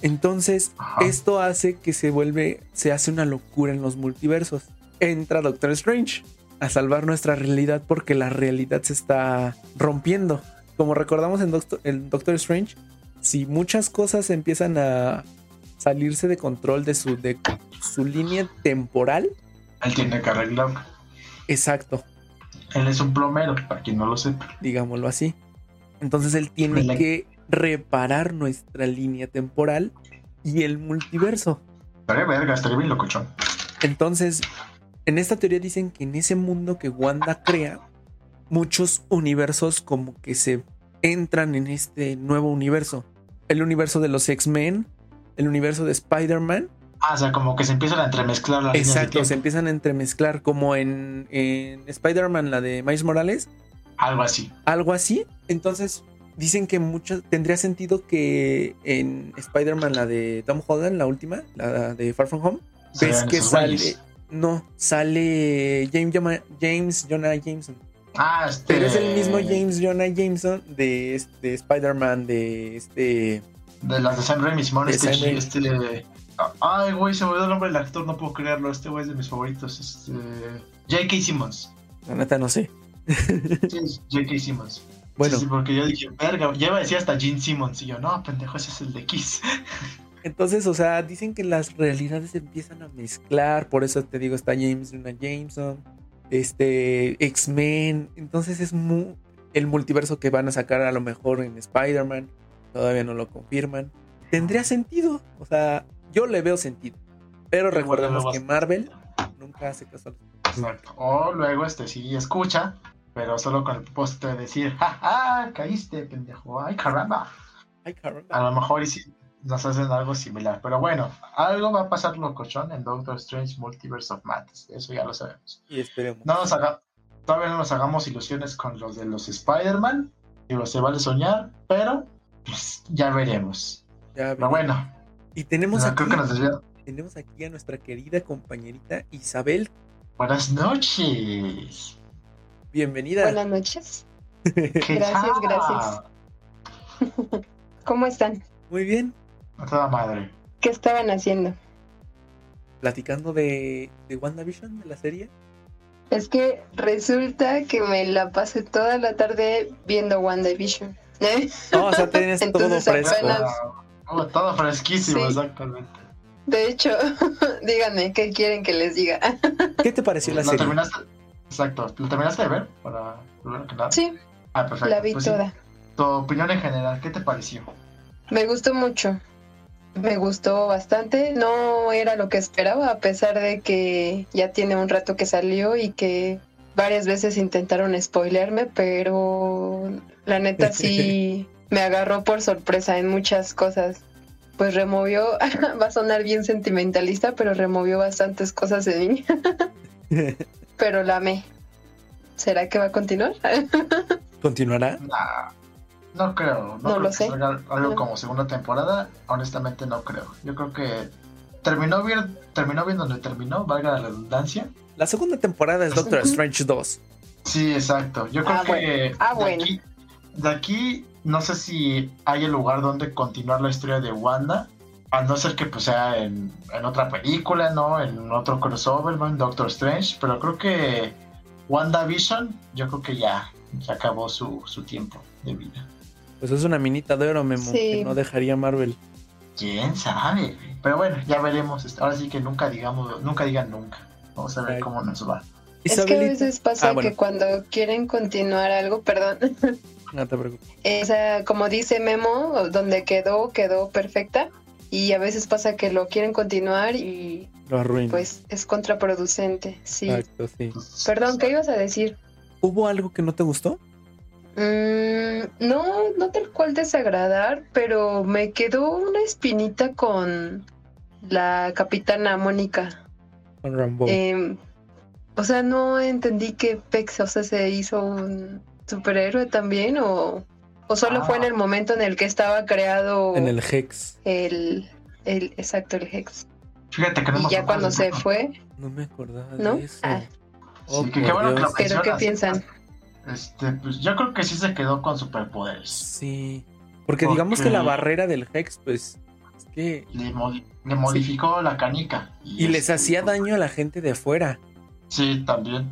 Entonces, esto hace que se vuelve, se hace una locura en los multiversos. Entra Doctor Strange a salvar nuestra realidad porque la realidad se está rompiendo. Como recordamos en Doctor, Strange, si muchas cosas empiezan a salirse de control de su, de su línea temporal. Él tiene que arreglarlo. Exacto. Él es un plomero, para quien no lo sepa. Digámoslo así. Entonces él tiene que reparar nuestra línea temporal y el multiverso. Verga, estaría bien locochón. Entonces, en esta teoría dicen que en ese mundo que Wanda crea, muchos universos como que se entran en este nuevo universo. El universo de los X-Men, el universo de Spider-Man. Ah, o sea, como que se empiezan a entremezclar las Exacto, se empiezan a entremezclar como en, Spider-Man, la de Miles Morales, Algo así. Algo así. Entonces, dicen que mucho tendría sentido que en Spider-Man, la de Tom Holland, la última, la de Far From Home, ves que sale. No, sale James, James Jonah Jameson. Ah, este. Pero es el mismo James Jonah Jameson de, este- de Spider-Man, de este. De las de Sam Raimi, Simón, este, Sam este. Ay, güey, se me olvidó el nombre del actor, no puedo creerlo. Este güey es de mis favoritos. Este. J.K. Simmons. La neta, no sé. Sí, es J.K. Simmons. Bueno, Sí, sí, porque yo dije, verga, ya iba a decir hasta Gene Simmons. Y yo, no, pendejo, ese es el de Kiss. entonces, o sea, dicen que las realidades empiezan a mezclar. Por eso te digo, está James Jonah Jameson, este, X-Men. Entonces, es mu- el multiverso que van a sacar a lo mejor en Spider-Man. Todavía no lo confirman. Tendría sentido. O sea, yo le veo sentido. Pero recordemos que Marvel nunca hace caso Exacto. O luego, este, sí escucha, pero solo con el propósito de decir, ja, ja, caíste, pendejo. Ay, caramba. Ay, caramba. A lo mejor y sí nos hacen algo similar. Pero bueno, algo va a pasar locochón en Doctor Strange Multiverse of Madness. Eso ya lo sabemos. Y esperemos. No nos haga, todavía no nos hagamos ilusiones con los de los Spider-Man. Digo, se vale soñar, pero pues, ya veremos. Ya Pero veremos. bueno, Y tenemos no, aquí, creo que nos tenemos aquí a nuestra querida compañerita Isabel. Buenas noches. Bienvenida. Buenas noches. ¿Qué Gracias, gracias. ¿Cómo están? Muy bien. A toda madre. ¿Qué estaban haciendo? Platicando de, de WandaVision, de la serie. Es que resulta que me la pasé toda la tarde viendo WandaVision. ¿eh? No, o sea, tienes todo fresco. apenas- Oh, todo fresquísimo, Sí. exactamente. De hecho, díganme, ¿qué quieren que les diga? ¿Qué te pareció la ¿Lo serie? terminaste? Exacto. ¿Lo terminaste de ver? Para primero que nada. Sí, Ah, perfecto. la vi Pues sí, toda. Tu opinión en general, ¿qué te pareció? Me gustó mucho. Me gustó bastante. No era lo que esperaba, a pesar de que ya tiene un rato que salió y que varias veces intentaron spoilearme, pero la neta sí me agarró por sorpresa en muchas cosas. Pues removió, va a sonar bien sentimentalista, pero removió bastantes cosas de mí. pero la amé. ¿Será que va a continuar? ¿Continuará? Nah, no creo. No, No creo lo que sé. salga algo como segunda temporada. Honestamente, no creo. Yo creo que terminó bien, terminó bien donde terminó, valga la redundancia. La segunda temporada es Doctor Ujú. Strange 2. Sí, exacto. Yo creo Ah, que bueno. Ah, de, bueno. aquí, de aquí no sé si hay el lugar donde continuar la historia de Wanda, a no ser que pues sea en, en otra película, ¿no? En otro crossover, ¿no? En Doctor Strange, pero creo que WandaVision, yo creo que ya, ya acabó su, su tiempo de vida. Pues es una minita de oro, Memo, Sí. que no dejaría Marvel. ¿Quién sabe? Pero bueno, ya veremos. Ahora sí que nunca digamos, nunca digan nunca. Vamos a ver cómo nos va. Es que a veces pasa Ah, bueno. que cuando quieren continuar algo, perdón, No te preocupes. Esa, como dice Memo, donde quedó, quedó perfecta. Y a veces pasa que lo quieren continuar y Lo arruino. pues es contraproducente. Sí. Exacto, sí. Perdón, ¿qué ibas a decir? ¿Hubo algo que no te gustó? Mm, no, no tal cual desagradar, pero me quedó una espinita con la capitana Mónica. Con Rambo. Em, o sea, no entendí que Pex, o sea, se hizo un superhéroe también o, o solo Ah. fue en el momento en el que estaba creado en el Hex. el, el exacto, el Hex. Fíjate que no Y ya cuando se fue, No me acordaba ¿no? de eso. Ah. Oh, Sí, qué bueno que lo Pero, ¿qué piensan? Este, pues yo creo que sí se quedó con superpoderes. Sí. Porque digamos que la barrera del Hex, pues, es que... Le, modi- le modificó la canica. Y les este, hacía daño a la gente de afuera. Sí, también.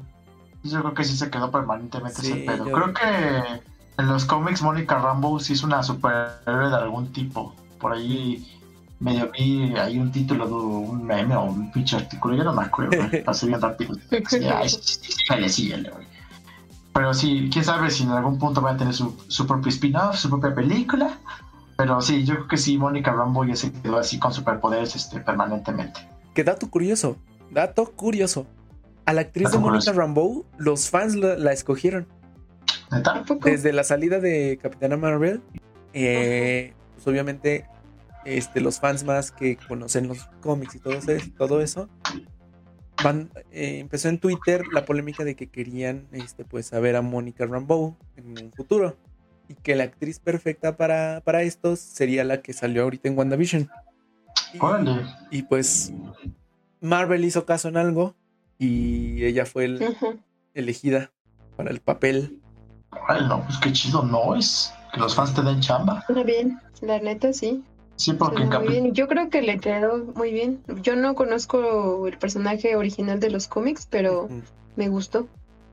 Yo creo que sí se quedó permanentemente Sí, ese pedo. yo- Creo que en los cómics Mónica Rambo sí es una superhéroe de algún tipo. Por ahí medio vi ahí un título de un meme o un pinche artículo, yo no me acuerdo, pasé bien rápido. Sí, ay, sí. Pero sí, quién sabe si en algún punto va a tener su, su propio spin-off, su propia película. Pero sí, yo creo que sí, Mónica Rambo ya se quedó así con superpoderes este, permanentemente. Que dato curioso. Dato curioso. A la actriz Dato de Mónica. Rambeau, los fans la, la escogieron. ¿A ¿Neta? Desde la salida de Capitana Marvel, eh, pues obviamente este, los fans más que conocen los cómics y todo eso, todo eso van, eh, empezó en Twitter la polémica de que querían este, pues, ver a Mónica Rambeau en un futuro y que la actriz perfecta para, para estos sería la que salió ahorita en WandaVision. Y, y pues Marvel hizo caso en algo y ella fue el, elegida para el papel. Ay, no, pues qué chido no es. Que los fans te den chamba. Muy bien, la neta sí. Sí, porque muy bien. Yo creo que le quedó muy bien. Yo no conozco el personaje original de los cómics, pero me gustó.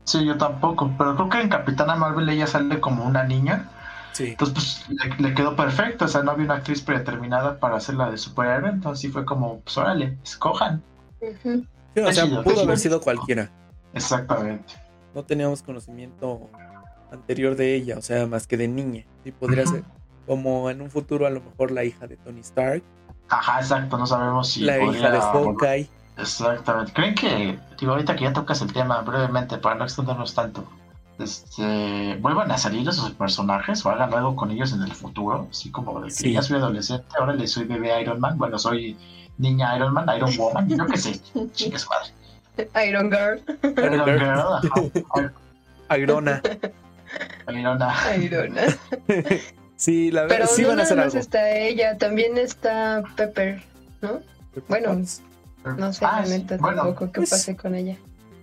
Sí, yo tampoco, pero creo que en Capitana Marvel ella sale como una niña. Sí. Entonces, pues le, quedó perfecto. O sea, no había una actriz predeterminada para hacer la de superhéroe. Entonces, sí fue como, pues órale, escojan. o sea, pudo haber sido cualquiera. Exactamente. No teníamos conocimiento anterior de ella, o sea, más que de niña. Sí, podría ser como en un futuro a lo mejor la hija de Tony Stark. Ajá, exacto, no sabemos si la hija de Hawkeye. Exactamente. ¿Creen que, digo, ahorita que ya tocas el tema brevemente, para no extendernos tanto, este, vuelvan a salir esos personajes o hagan algo con ellos en el futuro? Así como de que ya soy adolescente, ahora le soy bebé Iron Man, bueno, soy niña Iron Man, Iron Woman, yo qué sé, chicas madre. Iron Girl. Iron Girl, Irona. Irona. Irona. sí, la verdad, Pero sí no van a hacer algo. más está ella, también está Pepper, ¿no? Bueno, no sé Ah, realmente sí, bueno, tampoco qué pues- pase con ella.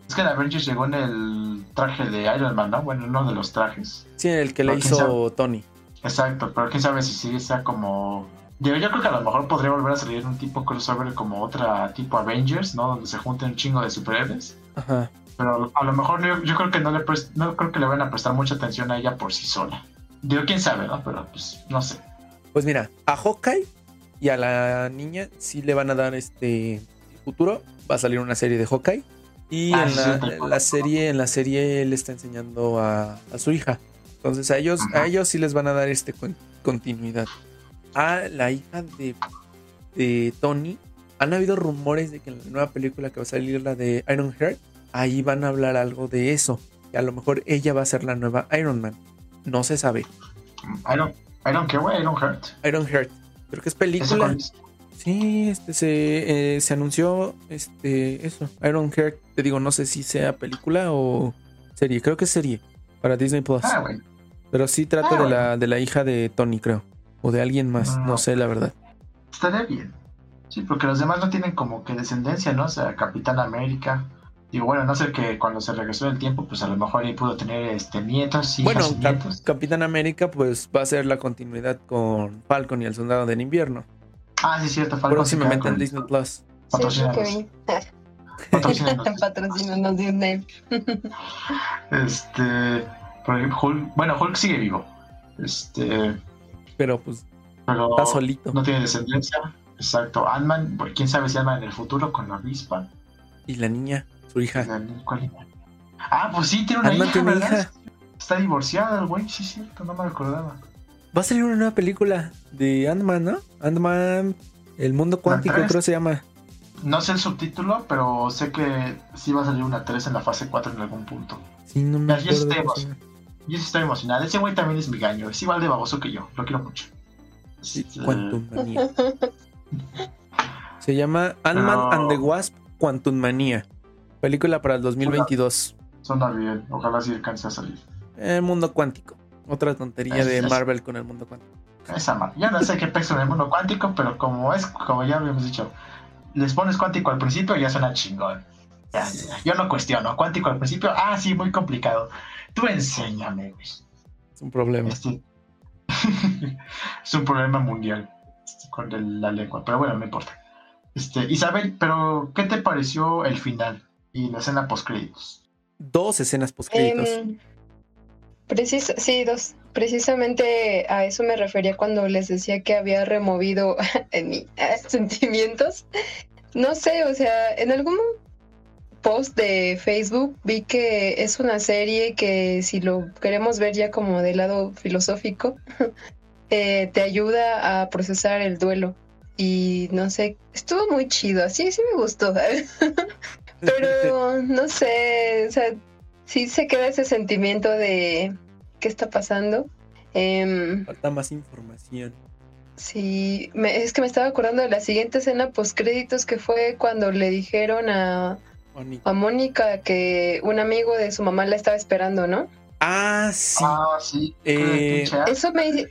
Es que la Avengers llegó en el traje de Iron Man, ¿no? Bueno, uno de los trajes. Sí, el que le Pero quién hizo Tony. Exacto, pero quién sabe si sí sea como. Yo, yo creo que a lo mejor podría volver a salir un tipo crossover como otra tipo Avengers, ¿no? Donde se junten un chingo de superhéroes. Ajá. Pero a lo mejor yo, yo creo que no le prest- no creo que le van a prestar mucha atención a ella por sí sola. Digo, quién sabe, ¿no? Pero pues no sé. Pues mira, a Hawkeye y a la niña sí le van a dar este futuro. Va a salir una serie de Hawkeye. Y Ah, en la, serie, en la serie él está enseñando a, a su hija. Entonces a ellos, a ellos sí les van a dar este con- continuidad. A la hija de, de Tony, han habido rumores de que en la nueva película que va a salir, la de Iron Heart, ahí van a hablar algo de eso. Que a lo mejor ella va a ser la nueva Iron Man. No se sabe. I don't, I don't care, I don't hurt. Iron Heart. Creo que es ¿Ese película. Sí, este se, eh, se anunció este eso, Iron Heart, te digo, no sé si sea película o serie, creo que es serie para Disney Plus. Ah, güey. pero sí trata ah, de la de la hija de Tony, creo, o de alguien más, No. no sé la verdad. Estaría bien. Sí, porque los demás no tienen como que descendencia, ¿no? O sea, Capitán América. Digo, bueno, no sé que cuando se regresó el tiempo, pues a lo mejor ahí pudo tener este nietos, Bueno, y Cap- nietos. Capitán América pues va a ser la continuidad con Falcon y el Soldado del Invierno, Ah, sí, es cierto, Falcon próximamente en Disney Plus. Sí, Disney. Este. por ejemplo, Hulk, bueno, Hulk sigue vivo. Este. Pero pues Pero está solito. no tiene descendencia. Exacto. Ant-Man, pues, quién sabe si Ant-Man en el futuro con la avispa. Y la niña, su hija. Ah, pues sí, tiene una hija, tiene ¿verdad? hija. Está divorciada el güey, sí, cierto, no me recordaba. Va a salir una nueva película de Ant-Man, ¿no? Ant-Man, el mundo cuántico creo se llama. No sé el subtítulo, pero sé que sí va a salir una 3 en la fase 4 en algún punto. Sí, no me. Yo sí estoy emocionado. Ese güey también es mi gaño. Es igual de baboso que yo. Lo quiero mucho. Sí, Quantum Manía. Se llama Ant-Man and the Wasp Quantum Manía. Película para el 2022. Suena bien. Ojalá sí alcance a salir. El mundo cuántico. Otra tontería de Es- Marvel con el mundo cuántico. Esa madre. Yo no sé qué peso en el mundo cuántico, pero como es, como ya habíamos dicho, les pones cuántico al principio y ya suena chingón. Ya, ya, Yo no cuestiono. Cuántico al principio, ah, sí, muy complicado. Tú enséñame, güey. Es un problema. Este... es un problema mundial con el- la lengua, pero bueno, no importa. Este, Isabel, pero ¿qué te pareció el final y la escena post créditos? Dos escenas post créditos. Em, precis- sí, dos. Precisamente a eso me refería cuando les decía que había removido en mí eh, sentimientos. No sé, o sea, en algún post de Facebook vi que es una serie que si lo queremos ver ya como del lado filosófico, eh, te ayuda a procesar el duelo. Y no sé, estuvo muy chido, así sí me gustó. Pero no sé, o sea, sí se queda ese sentimiento de qué está pasando. Em, Falta más información. sí, me- es que me estaba acordando de la siguiente escena post créditos que fue cuando le dijeron a, a Mónica que un amigo de su mamá la estaba esperando, ¿no? Ah, sí. Ah, sí. Eh, Ash, Eso me, el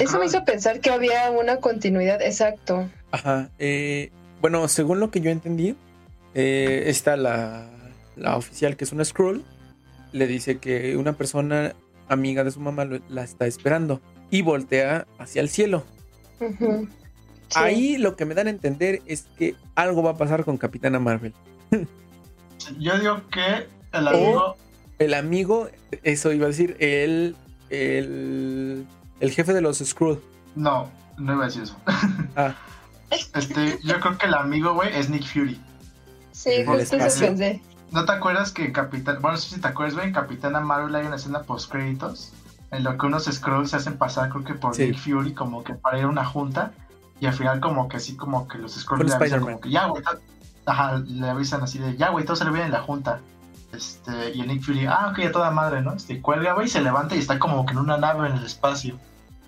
eso me hizo pensar que había una continuidad, exacto. Ajá. eh, bueno, según lo que yo entendí, eh, está la, la oficial que es una scroll. Le dice que una persona amiga de su mamá lo- la está esperando y voltea hacia el cielo. Sí. Ahí lo que me dan a entender es que algo va a pasar con Capitana Marvel. Yo digo que el amigo. El amigo, eso iba a decir, el, el, el jefe de los Skrull. No, no iba a decir eso. Ah, Este, yo creo que el amigo, güey, es Nick Fury. Sí, justo eso pensé. ¿No te acuerdas que en Capitán, bueno, no sé si te acuerdas, güey, en Capitana Marvel hay una escena post créditos en lo que unos scrolls se hacen pasar, creo que por Sí. Nick Fury, como que para ir a una junta, y al final como que así como que los scrolls Con le avisan Spider-Man. como que ya, güey, ajá, le avisan así de ya, güey, todo sale bien en la junta. Este, y el Nick Fury, ah, ok, a toda madre, ¿no? Este, cuelga, güey, se levanta y está como que en una nave en el espacio.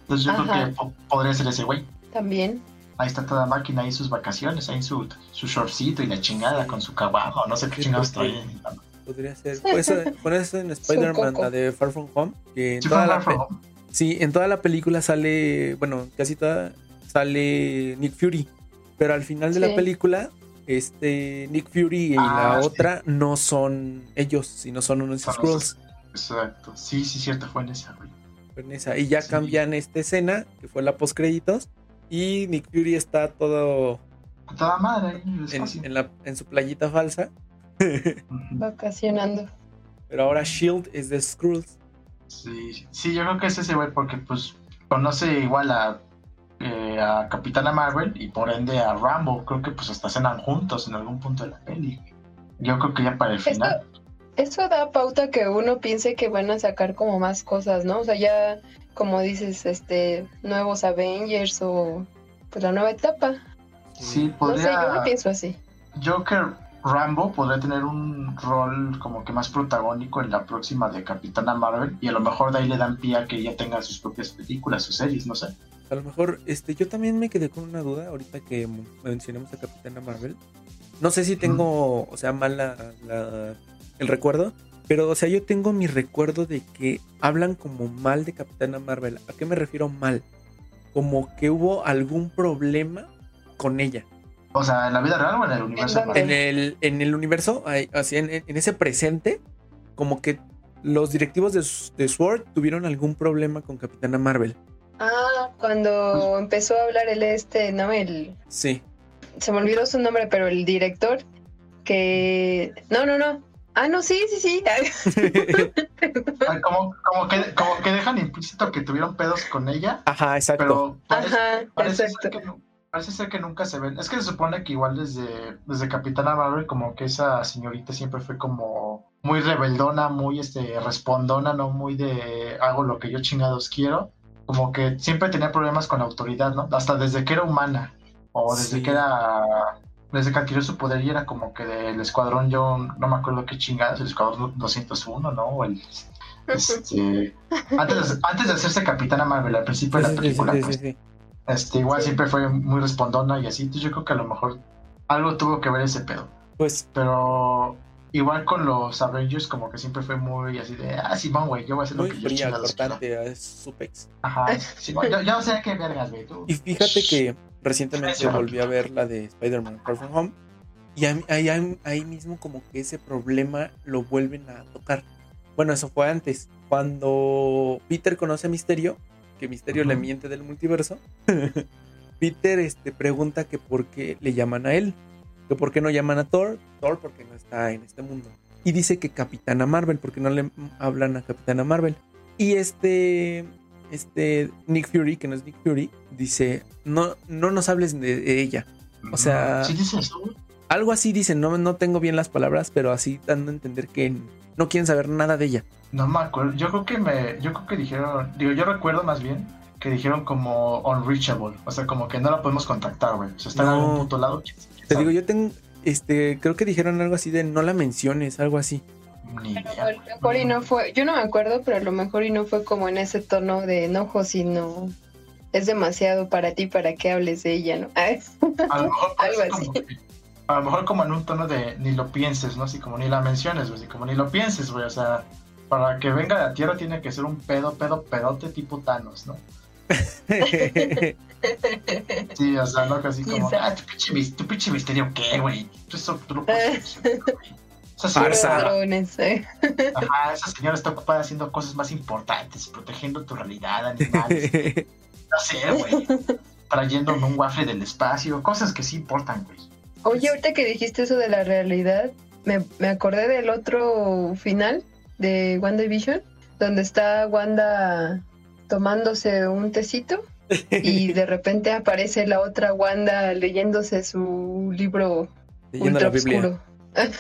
Entonces yo creo que po- podría ser ese güey. También. Ahí está toda máquina, ahí en sus vacaciones, ahí en su, su shortcito y la chingada con su caballo, no sé qué Sí, chingados trae. podría ser. Pues, eso- con eso en Spider-Man, la de Far From Home, que en Sí, toda fue la Far pe- From Home. Sí, en toda la película sale, bueno, casi toda, sale Nick Fury. Pero al final de la película, este Nick Fury y Ah, la sí. otra no son ellos, sino son unos Son Skrulls. Exacto. Sí, sí, cierto, fue en esa, güey. En esa. Y ya Sí. cambian esta escena, que fue la post créditos. Y Nick Fury está todo Toda madre en la- su playita falsa. Vacacionando. Pero ahora Shield es de Skrulls. Sí, sí, yo creo que es ese güey porque pues conoce igual a, eh, a Capitana Marvel y por ende a Rambo. Creo que pues hasta cenan juntos en algún punto de la peli. Yo creo que ya para el Esto- final. Eso da pauta que uno piense que van a sacar como más cosas, ¿no? O sea, ya, como dices, este, nuevos Avengers o pues la nueva etapa. Sí, No sé, yo podría. lo pienso así. Yo que Rambo podría tener un rol como que más protagónico en la próxima de Capitana Marvel y a lo mejor de ahí le dan pie a que ella tenga sus propias películas o series, no sé. A lo mejor, este, yo también me quedé con una duda ahorita que m- mencionemos a Capitana Marvel. No sé si tengo, o sea, mal la- la- el recuerdo, pero, o sea, yo tengo mi recuerdo de que hablan como mal de Capitana Marvel. ¿A qué me refiero mal? Como que hubo algún problema con ella. O sea, en la vida real o en el universo. ¿En el, en el universo, hay- así en, en ese presente, como que los directivos de, de SWORD tuvieron algún problema con Capitana Marvel. Ah, cuando empezó a hablar el este, no, el, Sí. se me olvidó su nombre, pero el director que, no, no, no. Ah, no, sí, sí, sí. Ay, como, como, que, como que dejan implícito que tuvieron pedos con ella, Ajá, exacto. pero parece, Ajá, parece ser que, parece ser que nunca se ven. Es que se supone que igual desde, desde Capitana Marvel, como que esa señorita siempre fue como muy rebeldona, muy este, respondona, no muy de hago lo que yo chingados quiero. Como que siempre tenía problemas con la autoridad, ¿no? Hasta desde que era humana, o desde Sí. que era desde que adquirió su poder y era como que del escuadrón, yo no me acuerdo qué chingadas, el escuadrón 201, ¿no? O el, este, antes, de, antes de hacerse Capitana Marvel, al principio Sí, de la sí, sí, película, sí, pues, sí, sí. este, igual Sí. siempre fue muy respondona y así, entonces yo creo que a lo mejor algo tuvo que ver ese pedo. Pues Pero igual con los Avengers como que siempre fue muy así de, ah, Simón, güey, yo voy a hacer lo que yo fría, quiero". cortante, es su pex. Ajá, Simón, yo, yo sé qué vergas, güey, tú. Y fíjate que recientemente volví a ver la de Spider-Man Far From Home. Y ahí, ahí- ahí- mismo como que ese problema lo vuelven a tocar. Bueno, eso fue antes. Cuando Peter conoce a Misterio, que Misterio le Ujú. miente del multiverso, Peter este, pregunta que por qué le llaman a él. Que por qué no llaman a Thor. Thor porque no está en este mundo. Y dice que Capitana Marvel, porque no le hablan a Capitana Marvel. Y este, este Nick Fury, que no es Nick Fury, dice, no, no nos hables de, de ella. o sea- ¿Sí dice eso, güey? Algo así dicen, no, no tengo bien las palabras, pero así dando a entender que no quieren saber nada de ella. No me acuerdo, yo creo que me, yo creo que dijeron, digo, yo recuerdo más bien que dijeron como unreachable, o sea, como que no la podemos contactar, güey, o sea, está en algún punto lado. Te digo, yo tengo, este, creo que dijeron algo así de no la menciones, algo así. Ni A idea, lo mejor y no fue, yo no me acuerdo, pero a lo mejor y no fue como en ese tono de enojo, sino es demasiado para ti para que hables de ella, ¿no? A lo mejor Algo así. como a lo mejor como en un tono de ni lo pienses, ¿no? Así como ni la menciones, güey, así como ni lo pienses, güey, o sea, para que venga de la Tierra tiene que ser un pedo, pedo, pedote tipo Thanos, ¿no? Sí, o sea, no casi como, ah, tu pinche, mis- tu pinche misterio, ¿qué, güey? Tú Eso tú lo puedes güey. Farsa. Ladrones, eh. ajá, esa señora está ocupada haciendo cosas más importantes, protegiendo tu realidad, animales, no sé, güey. Trayendo un waffle del espacio, cosas que sí importan, güey. Oye, ahorita que dijiste eso de la realidad, me, me acordé del otro final de WandaVision, donde está Wanda tomándose un tecito y de repente aparece la otra Wanda leyéndose su libro Leyendo ultra la Biblia. oscuro,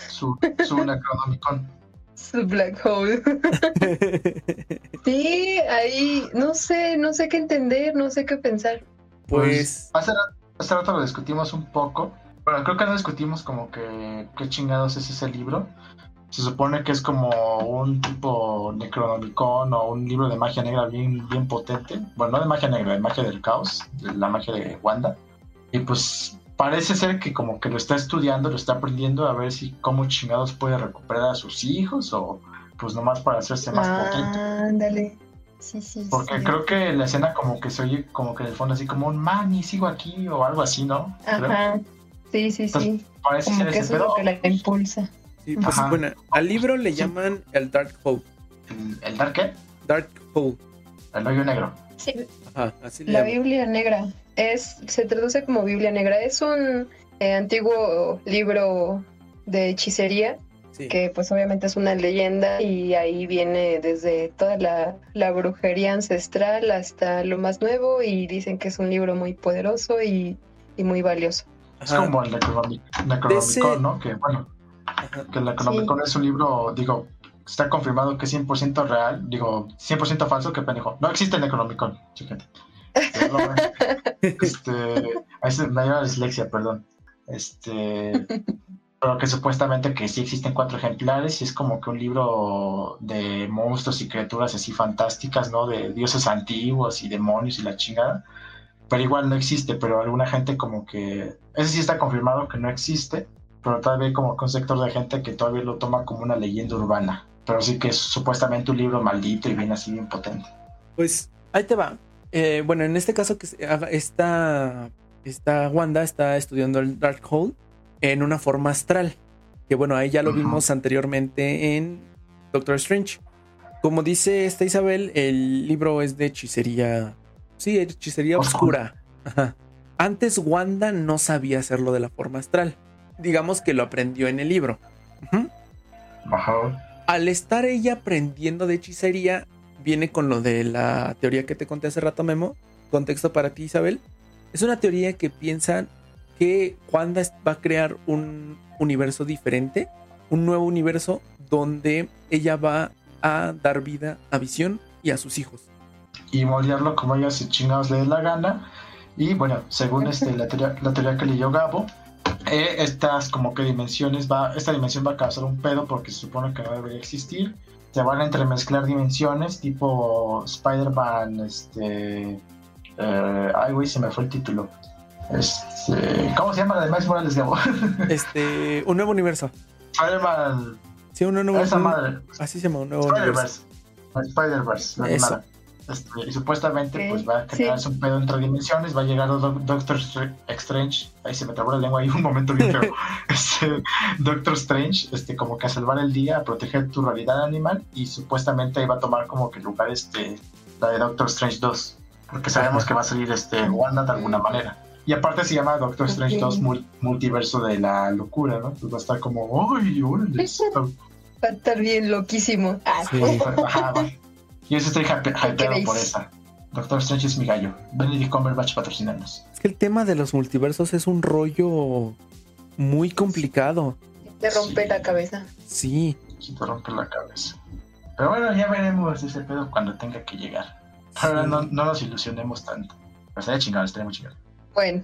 Su, su Necronomicon. su black hole. Sí, ahí no sé, no sé qué entender, no sé qué pensar. Pues, Hace, ra- hace rato lo discutimos un poco. Bueno, creo que no discutimos como que qué chingados es ese libro. Se supone que es como un tipo Necronomicon o un libro de magia negra bien, bien potente. Bueno, no de magia negra, de magia del caos, de la magia de Wanda. Y pues parece ser que como que lo está estudiando, lo está aprendiendo a ver si cómo chingados puede recuperar a sus hijos o pues nomás para hacerse más potente. Ándale. Sí, sí, Porque sí. creo que la escena como que se oye como que en el fondo así como un mami, sigo aquí o algo así, ¿no? Creo. Ajá. Sí, sí, sí. Parece Como ser que eso es lo que la impulsa. Sí, pues Ajá. bueno, al libro le Sí. llaman el Dark Hole. El, el Dark ¿qué? Dark Hole. El hoyo negro. Sí, Ajá, así le La llaman. Biblia Negra es, se traduce como Biblia Negra. Es un eh, antiguo libro de hechicería Sí. que pues obviamente es una leyenda y ahí viene desde toda la, la brujería ancestral hasta lo más nuevo y dicen que es un libro muy poderoso y, y muy valioso. Es como el Necronomi- Necronomicon, ese- ¿no? Que bueno, que el Necronomicon es un libro, digo, está confirmado que es 100% real, digo, 100% falso, que pendejo. No existe chéquate. Pero lo- Este, me la dislexia, perdón. Este, pero que supuestamente que sí existen cuatro ejemplares y es como que un libro de monstruos y criaturas así fantásticas, ¿no? De dioses antiguos y demonios y la chingada. Pero igual no existe, pero alguna gente como que... Ese sí está confirmado que no existe, pero todavía hay como que un sector de gente que todavía lo toma como una leyenda urbana. Pero sí que es supuestamente un libro maldito y bien así, bien potente. Pues ahí te va. Eh, bueno, en este caso que se- haga- esta, esta Wanda está estudiando el Dark Hole en una forma astral. Que bueno, ahí ya lo vimos anteriormente en Doctor Strange. Como dice esta Isabel, el libro es de hechicería. Sí, hechicería Oscura. oscura. Ajá. Antes Wanda no sabía hacerlo de la forma astral. Digamos que lo aprendió en el libro. Ajá. al estar ella aprendiendo de hechicería, viene con lo de la teoría que te conté hace rato, Memo. Contexto para ti, Isabel. Es una teoría que piensan que Wanda va a crear un universo diferente, un nuevo universo donde ella va a dar vida a Visión y a sus hijos. y moldearlo como ellos si chingados le dé la gana. Y bueno, según este, la, teoría, la teoría que leyó Gabo, eh, estas como que dimensiones va, esta dimensión va a causar un pedo porque se supone que no debería existir. Se van a entremezclar dimensiones tipo Spider-Man, este... eh, ay, güey, se me fue el título. Este, ¿Cómo se llama la de Miles Morales, Gabo? Este, un nuevo universo. Spider-Man, Sí, un nuevo esa un- madre. Así se llama, un nuevo universo. Spider-Verse. Spider-Verse. Este, y supuestamente Ok, pues va a generarse un pedo entre dimensiones, va a llegar Doc- Doctor Str- Strange, ahí se me trabó la lengua ahí un momento bien feo, este, Doctor Strange, este, como que a salvar el día, a proteger tu realidad animal y supuestamente ahí va a tomar como que lugar este, la de Doctor Strange 2, porque sabemos que va a salir este, Wanda de alguna manera. Y aparte se llama Doctor Strange Ok. 2 mul- Multiverso de la Locura, ¿no? Pues va a estar como, ¡ay, órale! Va a estar bien loquísimo. Sí. Ajá, va. Yo sí estoy hype- hypeado por esa. Doctor Strange es mi gallo. Benedict Cumberbatch patrocinarnos. Es que el tema de los multiversos es un rollo muy complicado. Te rompe la cabeza. Sí. Si te rompe la cabeza. Pero bueno, ya veremos ese pedo cuando tenga que llegar. Ahora Sí. no, no nos ilusionemos tanto. Pero estaría chingado, estaría muy chingado. Bueno,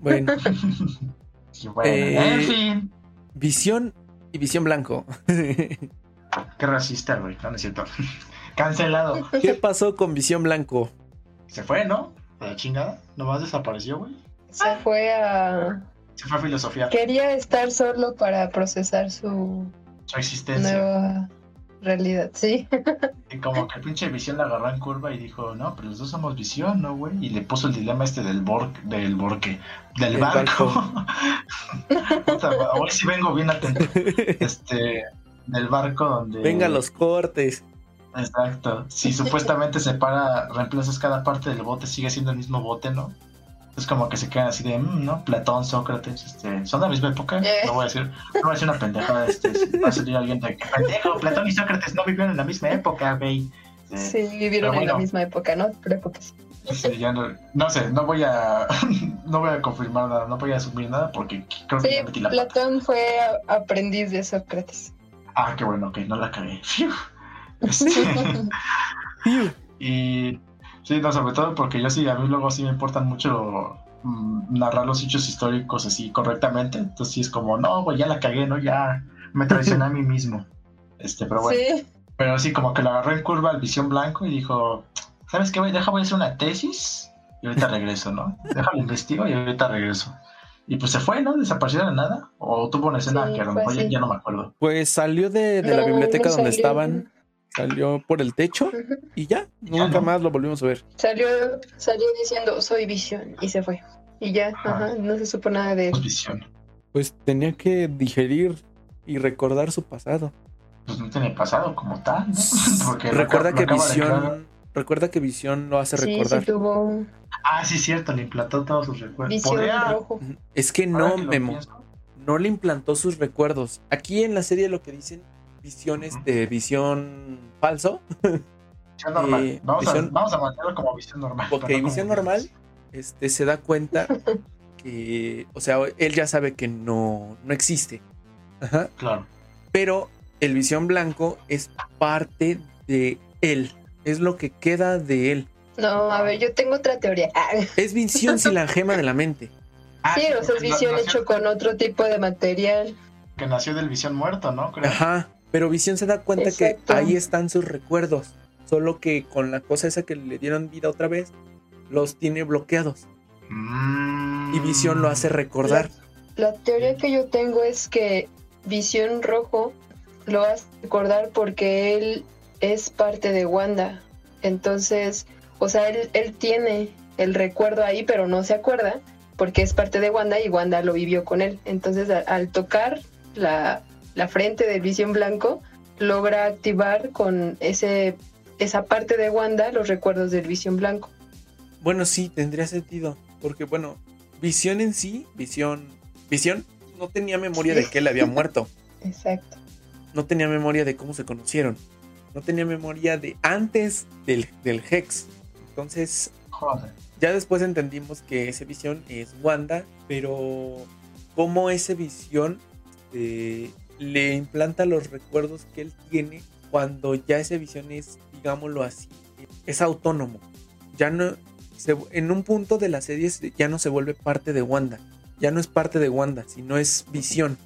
Bueno, y bueno, Eh, en fin. visión y visión blanco. Qué racista, güey. No, no es cierto. Cancelado. ¿Qué pasó con visión blanco? Se fue, ¿no? A la chingada. Nomás desapareció, güey. se fue a, Se fue a filosofía. Quería estar solo para procesar su Su existencia. nueva realidad, sí. Y como que el pinche visión la agarró en curva y dijo, no, pero los dos somos visión, ¿no, güey? Y le puso el dilema este del bor del borque, del El barco. Puta, hoy sí vengo bien atento. Este, del barco donde. Venga los cortes. Exacto. Si supuestamente se para, reemplazas cada parte del bote, sigue siendo el mismo bote, ¿no? Es como que se quedan así de, mm, ¿no? Platón, Sócrates, este, ¿son de la misma época? Eh. No voy a decir, no voy a decir una pendejada, este, si va a salir alguien de, "¿Qué pendejo, Platón y Sócrates no vivieron en la misma época, güey. Eh, Sí, vivieron pero en la misma época, ¿no? Creo que sí. Ya no, no sé, no voy a no voy a confirmar nada, no voy a asumir nada porque creo que ya metí la pata. Platón fue aprendiz de Sócrates. Ah, qué bueno, que no la cagué. Este, y sí, no, sobre todo porque yo sí, a mí luego sí me importan mucho mm, narrar los hechos históricos así correctamente. Entonces sí es como, no, güey, ya la cagué, ¿no? Ya me traicioné a mí mismo. Este, pero bueno. Sí, Pero sí, como que la agarró en curva al visión blanco y dijo, ¿sabes qué, güey? Deja, voy a hacer una tesis y ahorita regreso, ¿no? Déjalo investigo y ahorita regreso. Y pues se fue, ¿no? Desapareció de nada. O tuvo una escena Sí, que a lo fue mejor ya, no me acuerdo. Pues salió de, de la No, biblioteca no donde salió. estaban, salió por el techo y ya, Ya nunca no. más lo volvimos a ver. Salió, salió diciendo soy visión y se fue. Y ya, Ajá. ajá, no se supo nada de él. visión. Pues tenía que digerir y recordar su pasado. Pues no tiene pasado como tal, ¿no? Porque lo recuerda que Visión, recuerda que Visión lo hace Sí, recordar. sí tuvo Ah, sí, cierto, le implantó todos sus recuerdos. visión Podría- rojo. Es que ahora no, que Memo, pienso, no le implantó sus recuerdos. Aquí en la serie lo que dicen visiones Ujú. de visión falso, Visión normal. Eh, vamos, visión- a, vamos a mantenerlo como visión normal. No como visión normal, este se da cuenta que, o sea, él ya sabe que no, no existe. Ajá. Claro. Pero el visión blanco es parte de él. Es lo que queda de él. No, a ver, yo tengo otra teoría. Es visión sin la gema de la mente. Ah, sí, o sea, es porque visión nació- hecho con otro tipo de material. Que nació del visión muerto, ¿no? Creo. Ajá. Pero visión se da cuenta Exacto. que ahí están sus recuerdos. Solo que con la cosa esa que le dieron vida otra vez, los tiene bloqueados. Mm. Y visión lo hace recordar. La teoría que yo tengo es que Visión Rojo lo hace recordar porque él es parte de Wanda. Entonces, o sea, él, él tiene el recuerdo ahí, pero no se acuerda porque es parte de Wanda y Wanda lo vivió con él. Entonces, a- al tocar la, la frente del Visión Blanco, logra activar con ese esa parte de Wanda los recuerdos del Visión Blanco. Bueno, sí, tendría sentido. Porque, bueno, visión en sí, visión. Visión no tenía memoria de que él había muerto. Exacto. No tenía memoria de cómo se conocieron. No tenía memoria de antes del, del Hex. Entonces, Joder. ya después entendimos que ese visión es Wanda, pero cómo ese visión eh, le implanta los recuerdos que él tiene cuando ya ese visión es, digámoslo así, es autónomo. Ya no, se- en un punto de la serie se- ya no se vuelve parte de Wanda. Ya no es parte de Wanda, sino es visión.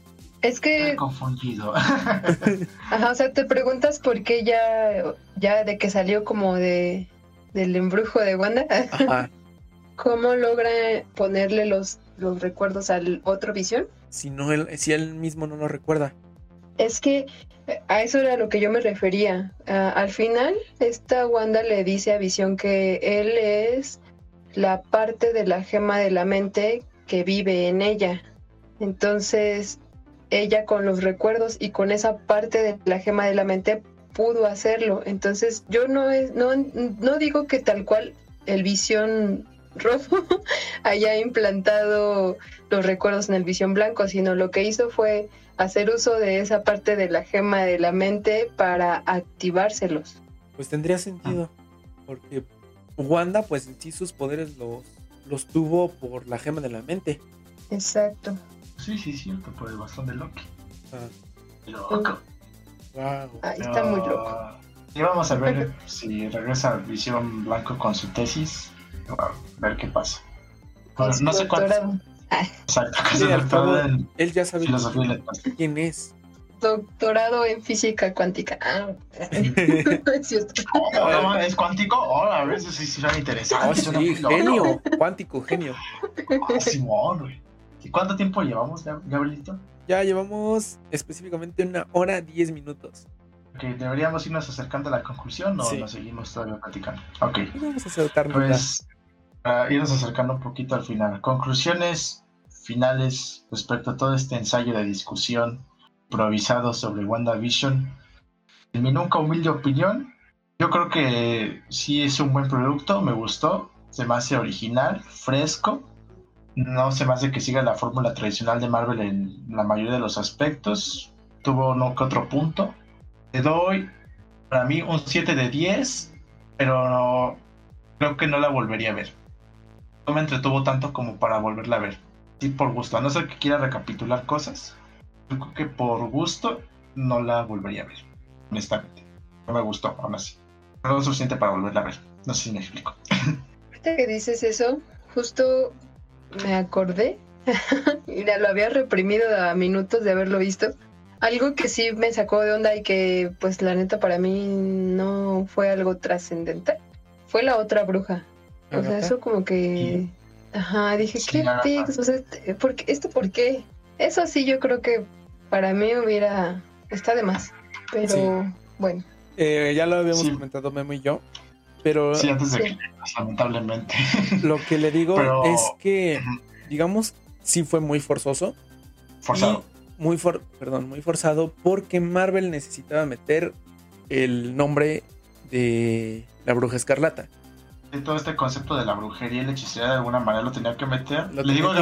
Es Estoy que confundido. Ajá, o sea, te preguntas por qué ya, ya de que salió como de del embrujo de Wanda, Ajá. ¿cómo logra ponerle los, los recuerdos al otro visión? si, no él, si él mismo no lo recuerda. Es que eh, a eso era lo que yo me refería. Ah, al final, esta Wanda le dice a Visión que él es la parte de la gema de la mente que vive en ella. Entonces, ella con los recuerdos y con esa parte de la gema de la mente pudo hacerlo. Entonces, yo no, es, no, no digo que tal cual el Visión rojo haya implantado los recuerdos en el Visión blanco, sino lo que hizo fue hacer uso de esa parte de la gema de la mente para activárselos. Pues tendría sentido. Porque Wanda, pues en sí sus poderes los, los tuvo por la gema de la mente. Exacto. sí, sí, cierto, por el bastón de Loki. Ah, loco. wow. Ahí está muy loco. Y vamos a ver si regresa Visión Blanco con su tesis. A ver qué pasa. Bueno, su no sé cuánto. doctorado. Exacto, Sí, en Él ya sabe quién es. Doctorado en física cuántica. Ah, es cierto. Oh, ¿Es cuántico? Oh, a ver, eso sí suena interesante. Oh, sí, genio. Cuántico, genio. Ah, Simón, güey. ¿Y cuánto tiempo llevamos, Gabrielito? Ya llevamos específicamente una hora diez minutos. Ok, ¿deberíamos irnos acercando a la conclusión o nos seguimos todavía platicando? Ok. Vamos a acercarnos. Pues, irnos acercando un poquito al final. Conclusiones finales respecto a todo este ensayo de discusión improvisado sobre WandaVision. En mi nunca humilde opinión, yo creo que sí es un buen producto, me gustó, se me hace original, fresco, no se me hace que siga la fórmula tradicional de Marvel en la mayoría de los aspectos, tuvo no que otro punto. Le doy para mí un 7 de 10, pero creo que no la volvería a ver. Me entretuvo tanto como para volverla a ver. Sí, por gusto, a no ser que quiera recapitular cosas, yo creo que por gusto no la volvería a ver, honestamente. No me gustó, aún así. No lo suficiente para volverla a ver. No sé si me explico. Ahorita que dices eso, justo me acordé. Mira, lo había reprimido a minutos de haberlo visto. Algo que sí me sacó de onda y que, pues, la neta, para mí no fue algo trascendental. Fue la otra bruja. O sea, eso como que. Ajá, dije, ¿qué pics? O sea, este, ¿por qué? ¿esto por qué? Eso sí, yo creo que para mí hubiera. Está de más. Pero bueno. Eh, ya lo habíamos comentado Memo y yo. Pero. Sí, antes de que lamentablemente. Lo que le digo es que, digamos, sí fue muy forzoso. Forzado. Muy for perdón, muy forzado porque Marvel necesitaba meter el nombre de la bruja escarlata. Todo este concepto de la brujería y la hechicería de alguna manera lo tenía que meter. Le digo que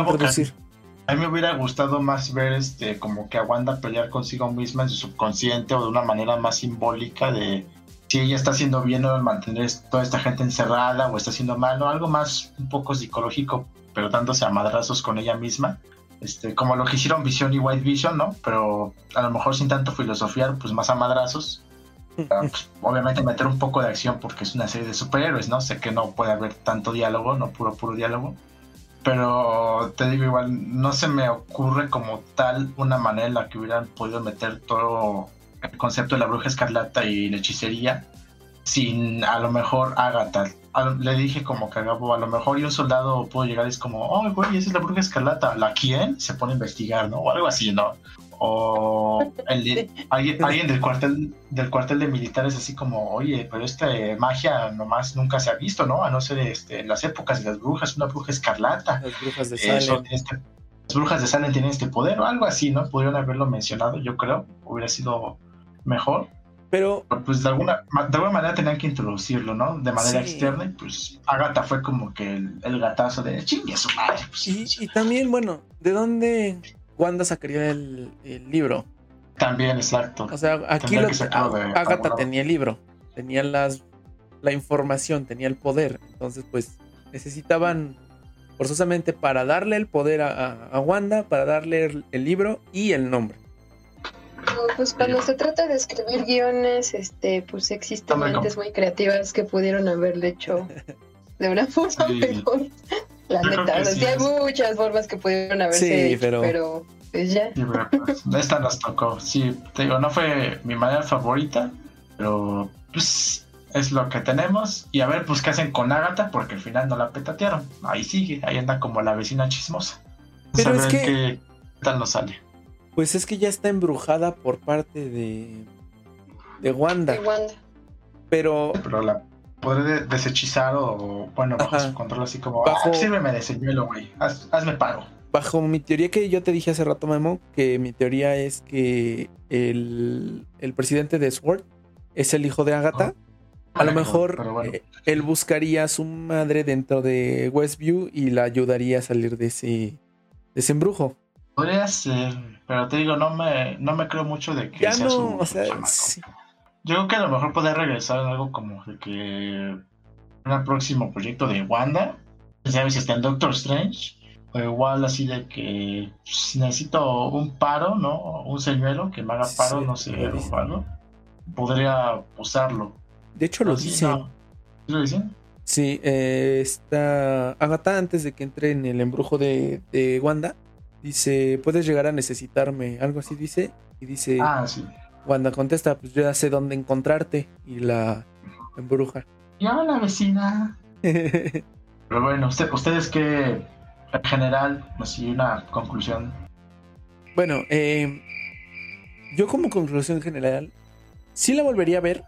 a mí me hubiera gustado más ver este como que a Wanda pelear consigo misma en su subconsciente o de una manera más simbólica de si ella está haciendo bien o mantener toda esta gente encerrada o está haciendo mal o algo más un poco psicológico pero dándose a madrazos con ella misma. Este como lo que hicieron Vision y White Vision no pero a lo mejor sin tanto filosofiar pues más a madrazos obviamente meter un poco de acción porque es una serie de superhéroes no sé que no puede haber tanto diálogo no puro puro diálogo pero te digo igual, no se me ocurre como tal una manera en la que hubieran podido meter todo el concepto de la bruja escarlata y la hechicería sin a lo mejor Agatha. le dije como que a lo mejor y un soldado pudo llegar y es como, oh, güey, esa es la bruja escarlata. ¿La quién? Se pone a investigar, ¿no? O algo así, ¿no? O el, alguien, del cuartel del cuartel de militares así como oye pero esta magia nomás nunca se ha visto no a no ser este, en las épocas de las brujas una bruja escarlata las brujas de Salem. este, las brujas de Salem tienen este poder o algo así no pudieron haberlo mencionado yo creo hubiera sido mejor. Pero pues de alguna de alguna manera tenían que introducirlo no de manera externa y pues Agatha fue como que el, gatazo de chingue su madre pues, y, y también bueno de dónde Wanda sacaría el, libro. También, exacto. O sea, aquí lo, Agatha tenía el libro, tenía las, la información, tenía el poder. Entonces, pues necesitaban forzosamente para darle el poder a, Wanda, para darle el, libro y el nombre. pues cuando se trata de escribir guiones, este, pues existen mentes muy creativas que pudieron haberle hecho de una forma mejor. La neta, hay muchas formas que pudieron haberse hecho, pero... pues ya. Pues, esta nos tocó, sí, te digo, no fue mi manera favorita, pero pues es lo que tenemos. Y a ver, pues qué hacen con Agatha, porque al final no la petatearon. Ahí sigue, ahí anda como la vecina chismosa. Pero es que... Qué tal nos sale. Pues es que ya está embrujada por parte de... De Wanda. De Wanda. Pero... Pero la podré desechizar o, bueno, bajo su control, así como, bajo, ah, sírveme de señuelo, güey, hazme paro. Bajo mi teoría que yo te dije hace rato, Memo, que mi teoría es que el, el presidente de SWORD es el hijo de Agatha. a lo mejor eh, él buscaría a su madre dentro de Westview y la ayudaría a salir de ese, de ese embrujo. Podría ser, pero te digo, no me, no me creo mucho de que ya sea no, o sea, sí. Yo creo que a lo mejor podría regresar en algo como de que un próximo proyecto de Wanda, sabes si está en Doctor Strange, o igual así de que pues, necesito un paro, ¿no? Un señuelo que me haga paro, no sé, o algo. Podría usarlo. De hecho, lo dicen. ¿Lo dicen? Sí, eh, está Agatha antes de que entre en el embrujo de, de Wanda. Dice, puedes llegar a necesitarme, algo así dice. Y dice, ah, sí cuando contesta, pues yo ya sé dónde encontrarte y la embruja. Ya la vecina. Pero bueno, ¿ustedes qué, en general, así una conclusión. Bueno, eh, yo como conclusión general, sí la volvería a ver.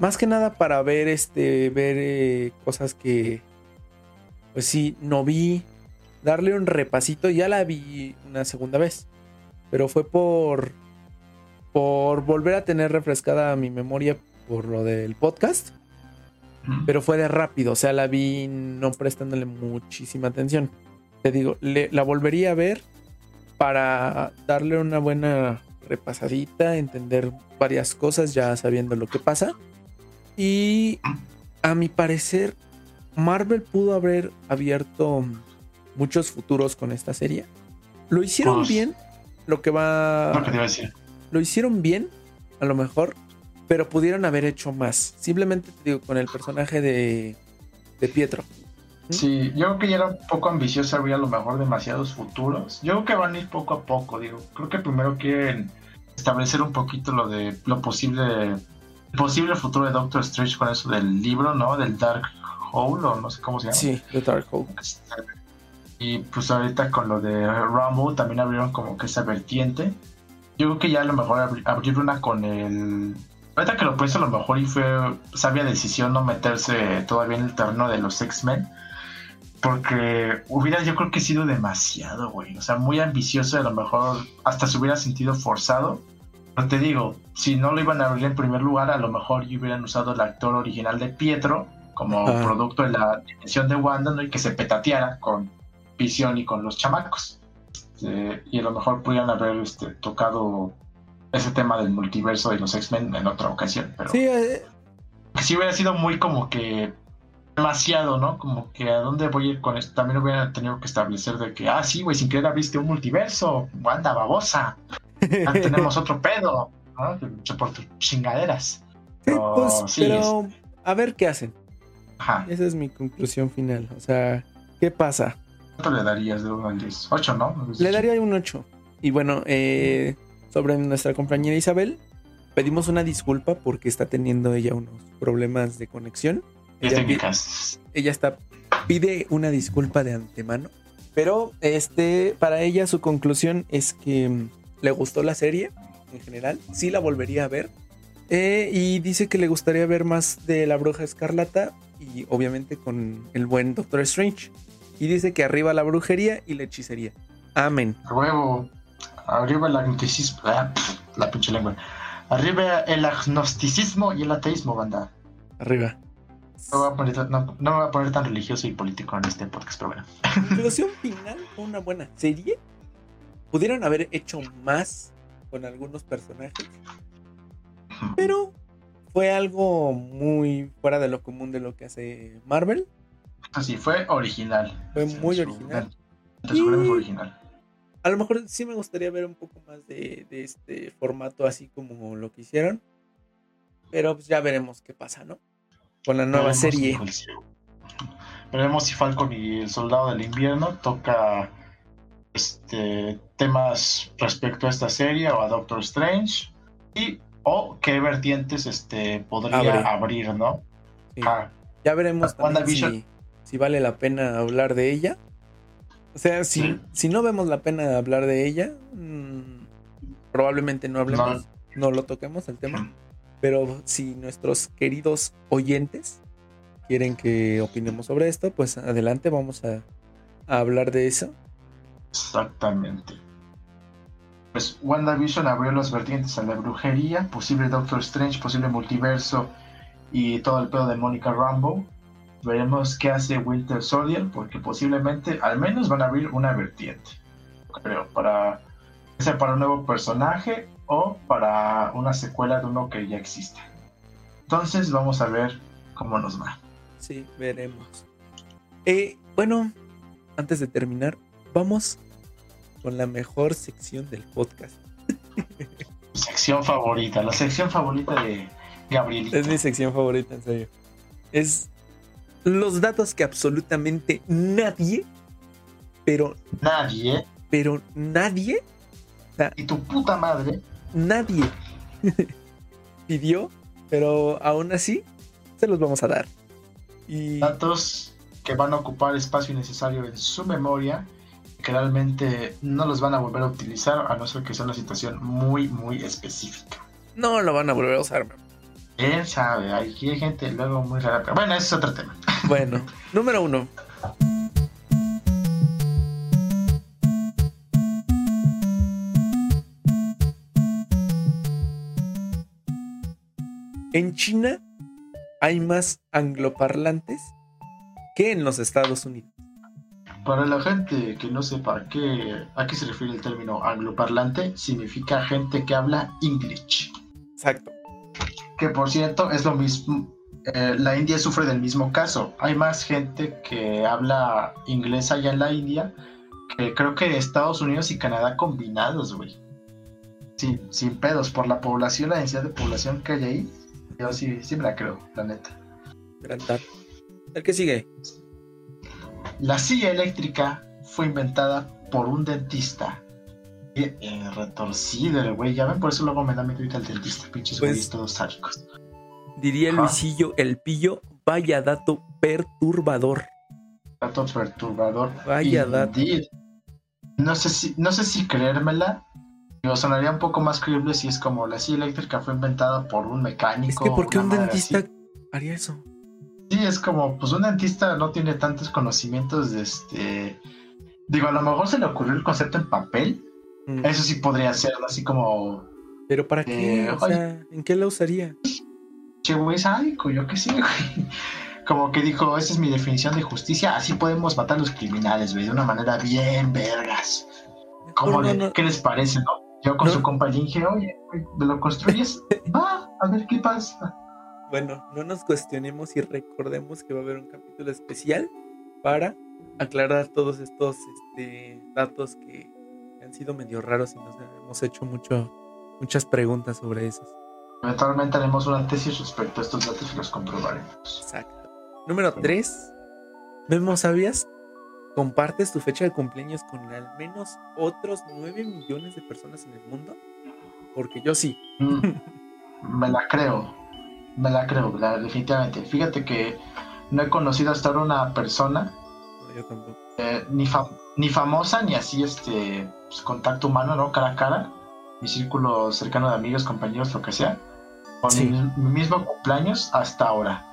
Más que nada para ver este. ver eh, cosas que. Pues sí, no vi. Darle un repasito. Ya la vi una segunda vez. Pero fue por. Por volver a tener refrescada mi memoria por lo del podcast. Pero fue de rápido. O sea, la vi no prestándole muchísima atención. Te digo, le- la volvería a ver para darle una buena repasadita, entender varias cosas ya sabiendo lo que pasa. Y a mi parecer, Marvel pudo haber abierto muchos futuros con esta serie. Lo hicieron Pues- bien, lo que Lo que va... te iba a decir. Lo hicieron bien, a lo mejor, pero pudieron haber hecho más. Simplemente te digo, con el personaje de, de Pietro. Sí, yo creo que ya era un poco ambicioso abrir a lo mejor demasiados futuros. Yo creo que van a ir poco a poco, digo. Creo que primero quieren establecer un poquito lo de lo posible, el posible futuro de Doctor Strange con eso del libro, ¿no? Del Dark Hole, o no sé cómo se llama. Sí, de Darkhold. Este, Y pues ahorita con lo de Rumble también abrieron como que esa vertiente. Yo creo que ya a lo mejor abri- abrir una con el... Ahorita que lo pienso a lo mejor y fue sabia decisión no meterse todavía en el terreno de los X-Men. Porque hubiera yo creo que sido demasiado, güey. O sea, muy ambicioso a lo mejor hasta se hubiera sentido forzado. Pero te digo, si no lo iban a abrir en primer lugar, a lo mejor hubieran usado el actor original de Pietro como producto de la dimensión de Wanda, ¿no? Y que se petateara con Visión y con los chamacos. Este, y a lo mejor pudieran haber este, tocado ese tema del multiverso de los X-Men en otra ocasión. Pero Sí, eh, sí hubiera sido muy como que demasiado, ¿no? Como que a dónde voy a ir con esto. También hubiera tenido que establecer de que, ah, sí, güey, sin querer abriste un multiverso, Wanda babosa, ya tenemos otro pedo, ¿no? Por tus chingaderas. Sí, Pero pues, sí, pero a ver qué hacen. Ajá. Esa es mi conclusión final. O sea, ¿qué pasa? ¿Cuánto le darías de 1 al 10? 8, ¿no? Le daría un 8. Y bueno, eh, sobre nuestra compañera Isabel, pedimos una disculpa porque está teniendo ella unos problemas de conexión. Ella, técnicas. ella está pide una disculpa de antemano. Pero este, para ella su conclusión es que mm, le gustó la serie en general. Sí la volvería a ver. Eh, y dice que le gustaría ver más de la bruja escarlata y obviamente con el buen Doctor Strange. Y dice que arriba la brujería y la hechicería. Amén. Huevo. Arriba el agnosticismo. ah, la pinche lengua. Arriba el agnosticismo y el ateísmo, banda. Arriba. No, voy a poner, tan- no, no me voy a poner tan religioso y político en este podcast, pero bueno. Conclusión final fue una buena serie. Pudieron haber hecho más con algunos personajes, pero fue algo muy fuera de lo común de lo que hace Marvel. Así, fue original. Fue muy Su- original. su Y- original. A lo mejor sí me gustaría ver un poco más de, de este formato así como lo que hicieron. Pero pues ya veremos qué pasa, ¿no? Con la nueva Veremos serie. si- Veremos si Falcon y el Soldado del Invierno toca este, temas respecto a esta serie o a Doctor Strange. Y o qué vertientes este, podría Abre. abrir, ¿no? Sí. Ah, Ya veremos también WandaVision. si, si vale la pena hablar de ella. O sea, si, Sí. si no vemos la pena hablar de ella, mm, probablemente no hablemos, no. lo toquemos el tema. Pero si nuestros queridos oyentes quieren que opinemos sobre esto, pues adelante, vamos a, a hablar de eso. Exactamente. Pues WandaVision abrió las vertientes a la brujería, posible Doctor Strange, posible multiverso y todo el pedo de Mónica Rambo. Veremos qué hace Winter Soldier, porque posiblemente al menos van a abrir una vertiente. Creo, para sea para un nuevo personaje o para una secuela de uno que ya existe. Entonces vamos a ver cómo nos va. Sí, veremos. Eh, bueno, antes de terminar, vamos con la mejor sección del podcast. Sección favorita, la sección favorita de Gabrielita. Es mi sección favorita, en serio. Es los datos que absolutamente nadie, pero, Nadie, pero nadie, y tu puta madre, nadie pidió, pero aún así se los vamos a dar. Y datos que van a ocupar espacio innecesario en su memoria, que realmente no los van a volver a utilizar a no ser que sea una situación muy, muy específica. No lo van a volver a usar. Quién sabe, aquí hay gente luego muy rara, pero bueno, ese es otro tema. Bueno, número uno. En China hay más angloparlantes que en los Estados Unidos. Para la gente que no sepa qué, a qué se refiere el término angloparlante, significa gente que habla English. Exacto. Que por cierto es lo mismo. Eh, la India sufre del mismo caso. Hay más gente que habla inglés allá en la India que creo que Estados Unidos y Canadá combinados, güey. Sí, sin pedos. Por la población, la densidad de población que hay ahí, yo sí, sí me la creo, la neta. Gran. El que sigue. La silla eléctrica fue inventada por un dentista. Eh, retorcido el güey, ya ven, por eso luego me da ir al dentista, pinches Pues- güeyes todos sádicos. Diría Ajá. Luisillo el pillo, vaya dato perturbador. Dato perturbador. Vaya dato. No sé si, no sé si creérmela. Digo, sonaría un poco más creíble si es como la silla eléctrica fue inventada por un mecánico. Es que ¿por qué un dentista así. haría eso? Sí, es como, pues un dentista no tiene tantos conocimientos de este. Digo, a lo mejor se le ocurrió el concepto en papel. Mm. Eso sí podría ser, así como. Pero ¿para qué? Eh, o sea, ¿en qué la usaría? Che, güey, sádico, yo qué sé, güey. Como que dijo, esa es mi definición de justicia, así podemos matar a los criminales, güey, de una manera bien vergas. ¿Cómo Mejor no, le- no- ¿Qué les parece, no? Yo con No. su compa dije, oye, güey, ¿me lo construyes? Va, a ver qué pasa. Bueno, no nos cuestionemos y recordemos que va a haber un capítulo especial para aclarar todos estos este, datos que han sido medio raros y nos hemos hecho mucho, muchas preguntas sobre esos. Eventualmente haremos una tesis respecto a estos datos y los comprobaremos. Exacto. Número 3. Memo, ¿sabías? ¿Compartes tu fecha de cumpleaños con al menos otros 9 millones de personas en el mundo? Porque yo sí. Mm, me la creo, me la creo, la- definitivamente. Fíjate que no he conocido hasta ahora una persona No, yo tampoco. eh, ni, fa- ni famosa ni así este pues, contacto humano, ¿no? Cara a cara, mi círculo cercano de amigos, compañeros, lo que sea, con Sí. mi, mi mismo cumpleaños hasta ahora.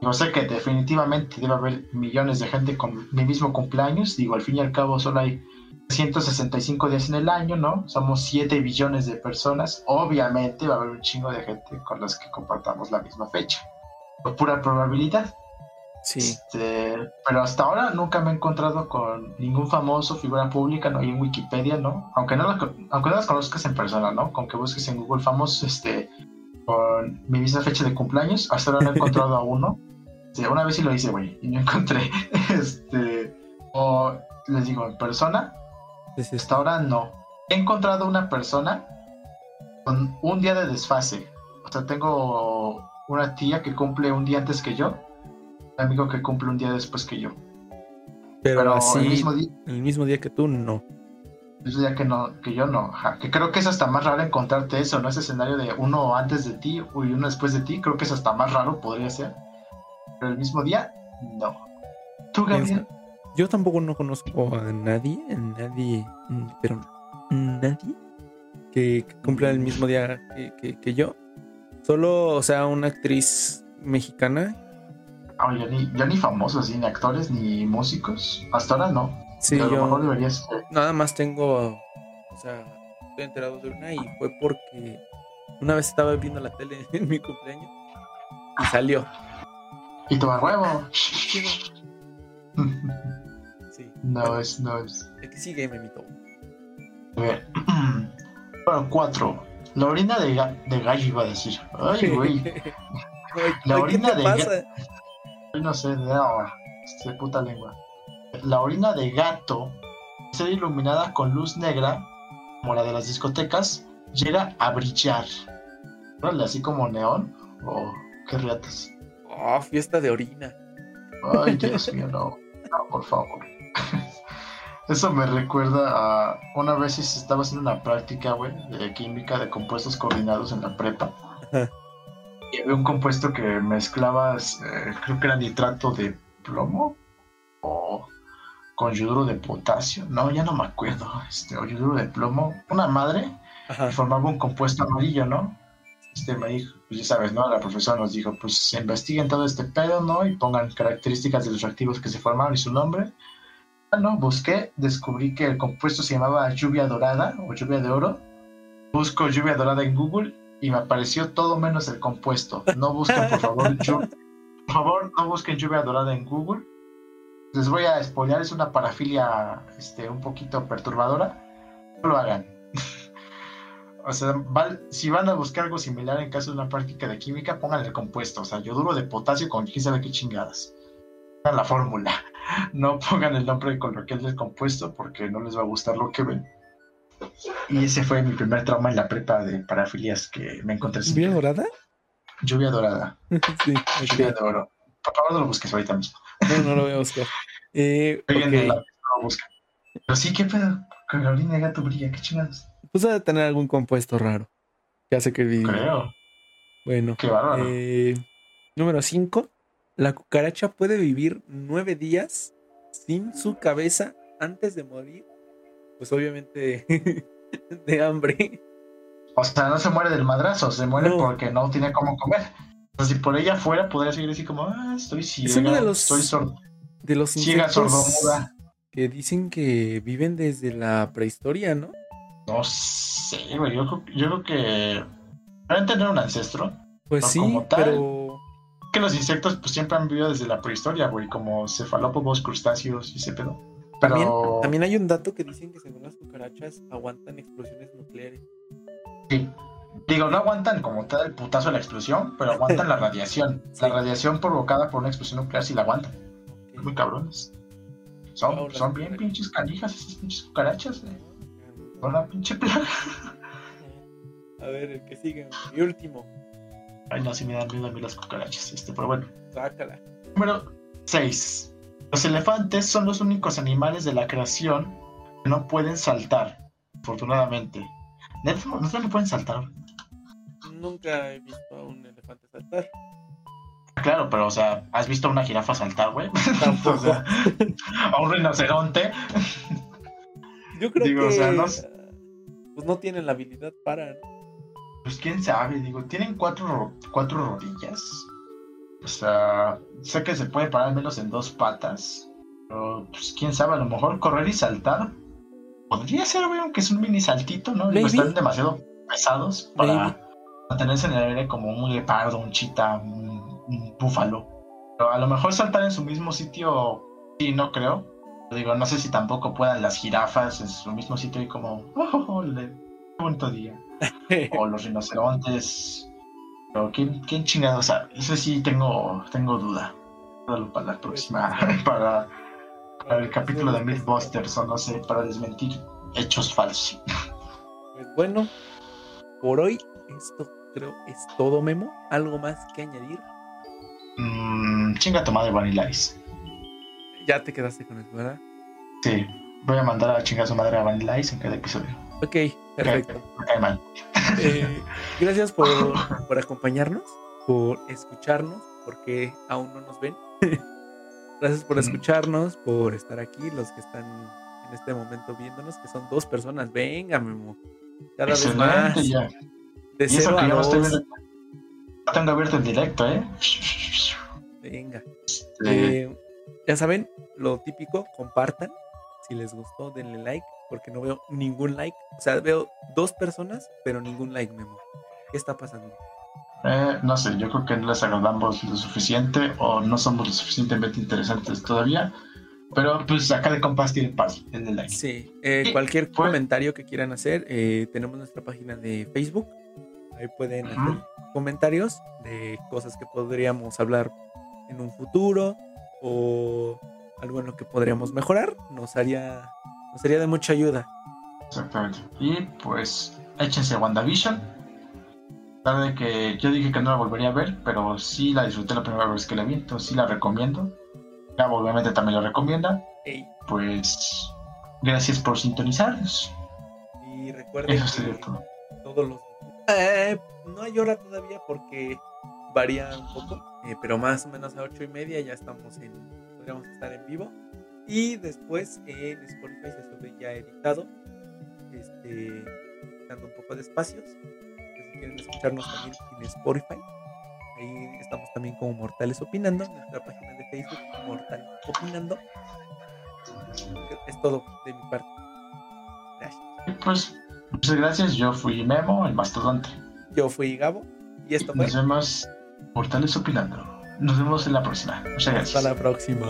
Yo sé que definitivamente debe haber millones de gente con mi mismo cumpleaños, digo, al fin y al cabo solo hay 165 días en el año, ¿no? Somos 7 billones de personas, obviamente va a haber un chingo de gente con las que compartamos la misma fecha. Por pura probabilidad. Sí. Este, pero hasta ahora nunca me he encontrado con ningún famoso, figura pública, no hay en Wikipedia, ¿no? Aunque no, la aunque no las conozcas en persona, ¿no? Con que busques en Google famosos, este, con mi misma fecha de cumpleaños, hasta ahora no he encontrado a uno. Este, una vez sí lo hice, güey, y no encontré. Este, o les digo, en persona, Sí, sí, hasta ahora no. He encontrado una persona con un día de desfase. O sea, tengo una tía que cumple un día antes que yo, un amigo que cumple un día después que yo. Pero, Pero así, el mismo día, el mismo día que tú, no. Día que, no, que yo no. ajá. Que creo que es hasta más raro encontrarte eso, ¿no? Ese escenario de uno antes de ti y uno después de ti, creo que es hasta más raro, podría ser. Pero el mismo día, no. ¿Tú, Gabriel? Yo tampoco no conozco a nadie, a nadie, mm, pero nadie que, cumpla el mismo día que, que- que yo. Solo, o sea, una actriz mexicana. Ah, yo, ni, yo ni famosos, ni actores, ni músicos. Hasta ahora no. Sí, Pero a lo mejor yo deberías. eh, nada más tengo, o sea, estoy enterado de una y fue porque una vez estaba viendo la tele en mi cumpleaños y salió. Y tomar huevo. Sí. No es, no es. El que sigue, Memito. A ver. Bueno, cuatro. La orina de, ga- de gallo iba a decir. Ay, güey. La orina ¿Qué te de pasa? No sé, no, este puta lengua. La orina de gato, ser iluminada con luz negra, como la de las discotecas, llega a brillar. Órale, así como neón. Oh, qué riatas. Oh, fiesta de orina. Ay, Dios mío, no. No, por favor. Eso me recuerda a una vez estaba haciendo una práctica, güey, de química de compuestos coordinados en la prepa. Y había un compuesto que mezclabas, eh, creo que era nitrato de plomo, con yoduro de potasio. No, ya no me acuerdo. Este, o yoduro de plomo. Una madre Ajá. formaba un compuesto amarillo, ¿no? Este me dijo, pues ya sabes, ¿no? La profesora nos dijo, pues investiguen todo este pedo, ¿no? Y pongan características de los reactivos que se formaron y su nombre. Bueno, busqué, descubrí que el compuesto se llamaba lluvia dorada o lluvia de oro. Busco lluvia dorada en Google y me apareció todo menos el compuesto. No busquen, por favor, por favor, no busquen lluvia dorada en Google. Les voy a spoilear, es una parafilia este, un poquito perturbadora. No lo hagan. O sea, si van a buscar algo similar en caso de una práctica de química, pongan el compuesto, o sea, yoduro de potasio con quién sabe qué chingadas. Pongan la fórmula. No pongan el nombre coloquial del compuesto porque no les va a gustar lo que ven. Y ese fue mi primer trauma en la prepa de parafilias que me encontré ¿Lluvia dorada? Lluvia dorada. sí. Lluvia de oro. Por favor, no lo busques ahorita mismo. No, no lo voy a buscar. Eh, no lo busca. Pero sí, ¿qué pedo? Carolina Gato Brilla, qué chingados. Pues ha de tener algún compuesto raro. Que hace que el Creo. Bueno. Qué bárbaro. Eh, número 5. La cucaracha puede vivir nueve días sin su cabeza antes de morir. Pues obviamente de hambre. O sea, no se muere del madrazo, se muere No. porque no tiene cómo comer. O sea, si por ella fuera, podría seguir así como, ah, estoy ciega, uno de los estoy sor- De los ciega, insectos sordomuda. que dicen que viven desde la prehistoria, ¿no? No sé, güey, yo, creo- yo creo que deben tener un ancestro. Pues No sí, como tal. pero Que los insectos pues siempre han vivido desde la prehistoria, güey, como cefalópodos, crustáceos y ese pedo. Pero también, también hay un dato que dicen que según las cucarachas aguantan explosiones nucleares. sí. Digo, no aguantan como tal el putazo de la explosión, pero aguantan la radiación. Sí. La radiación provocada por una explosión nuclear sí la aguantan. Ok. Muy cabrones. Son, son bien pinches canijas esas pinches cucarachas, güey. Son una pinche plaga. A ver, el que sigue, mi último. Ay, no, sí me dan miedo a mí las cucarachas. Este, pero bueno. Sácala. Número 6. Los elefantes son los únicos animales de la creación que no pueden saltar, afortunadamente. ¿Neta no, no pueden saltar? Nunca he visto a un elefante saltar. Claro, pero, o sea, ¿has visto a una jirafa saltar, güey? Tampoco. O sea, a un rinoceronte. Yo creo Digo, que o sea, no ah, pues no tienen la habilidad para. Pues quién sabe, digo, tienen cuatro, ro- cuatro rodillas. O sea, sé que se puede parar al menos en dos patas. Pero, pues quién sabe, a lo mejor correr y saltar. Podría ser, güey, aunque es un mini saltito, ¿no? Digo, están demasiado pesados para. Mantenerse en el aire como un leopardo, un chita, un, un búfalo. Pero a lo mejor saltar en su mismo sitio, sí, no creo. Digo, no sé si tampoco puedan las jirafas en su mismo sitio y como, oh, qué bonito día o los rinocerontes. Pero quién, quién chingado, o sea, eso sí tengo, tengo duda. Para la próxima, para, para el capítulo de Mythbusters o no sé, para desmentir hechos falsos. Pues bueno, por hoy esto creo es todo, Memo. ¿Algo más que añadir? Mm, chinga tu madre Vanilla Ice. Ya te quedaste con eso, ¿verdad? Sí, voy a mandar a chingar a su madre a Vanilla Ice en cada episodio. Ok, perfecto. Cae mal. Eh, gracias por, por acompañarnos, por escucharnos, porque aún no nos ven. gracias por Mm. escucharnos, por estar aquí, los que están en este momento viéndonos, que son dos personas. Venga, Memo. Cada vez más. Ya. De Y eso que yo no estoy viendo. No tengo abierto el directo, ¿eh? Venga. Este, Eh, ya saben, lo típico, compartan. Si les gustó, denle like, porque no veo ningún like. O sea, veo dos personas, pero ningún like, Memo. ¿Qué está pasando? Eh, no sé, yo creo que no les agradamos lo suficiente o no somos lo suficientemente interesantes todavía. Pero pues acá de compas tienen paz, denle like. Sí, eh, cualquier comentario que quieran hacer, eh, tenemos nuestra página de Facebook. Ahí pueden hacer comentarios de cosas que podríamos hablar en un futuro o algo en lo que podríamos mejorar. Nos haría, nos sería de mucha ayuda. Exactamente. Y pues échense WandaVision. La verdad que yo dije que no la volvería a ver, pero sí la disfruté la primera vez que la vi, entonces sí la recomiendo. Gabo obviamente también la recomienda. Ey, Pues gracias por sintonizarnos. y recuerden Eso que todos los... Eh, no hay hora todavía porque varía un poco, eh, pero más o menos a ocho y media ya estamos en... Podríamos estar en vivo. Y después en Spotify se sube ya editado, este, dando un poco de espacios. Si quieren escucharnos también en Spotify, ahí estamos también como Mortales Opinando, en nuestra página de Facebook, Mortal Opinando. Es todo de mi parte. Gracias. Pues muchas gracias. Yo fui Memo, el mastodonte. Yo fui Gabo y esto fue. Nos vemos Mortales Opinando. Nos vemos en la próxima. Muchas gracias. Hasta la próxima.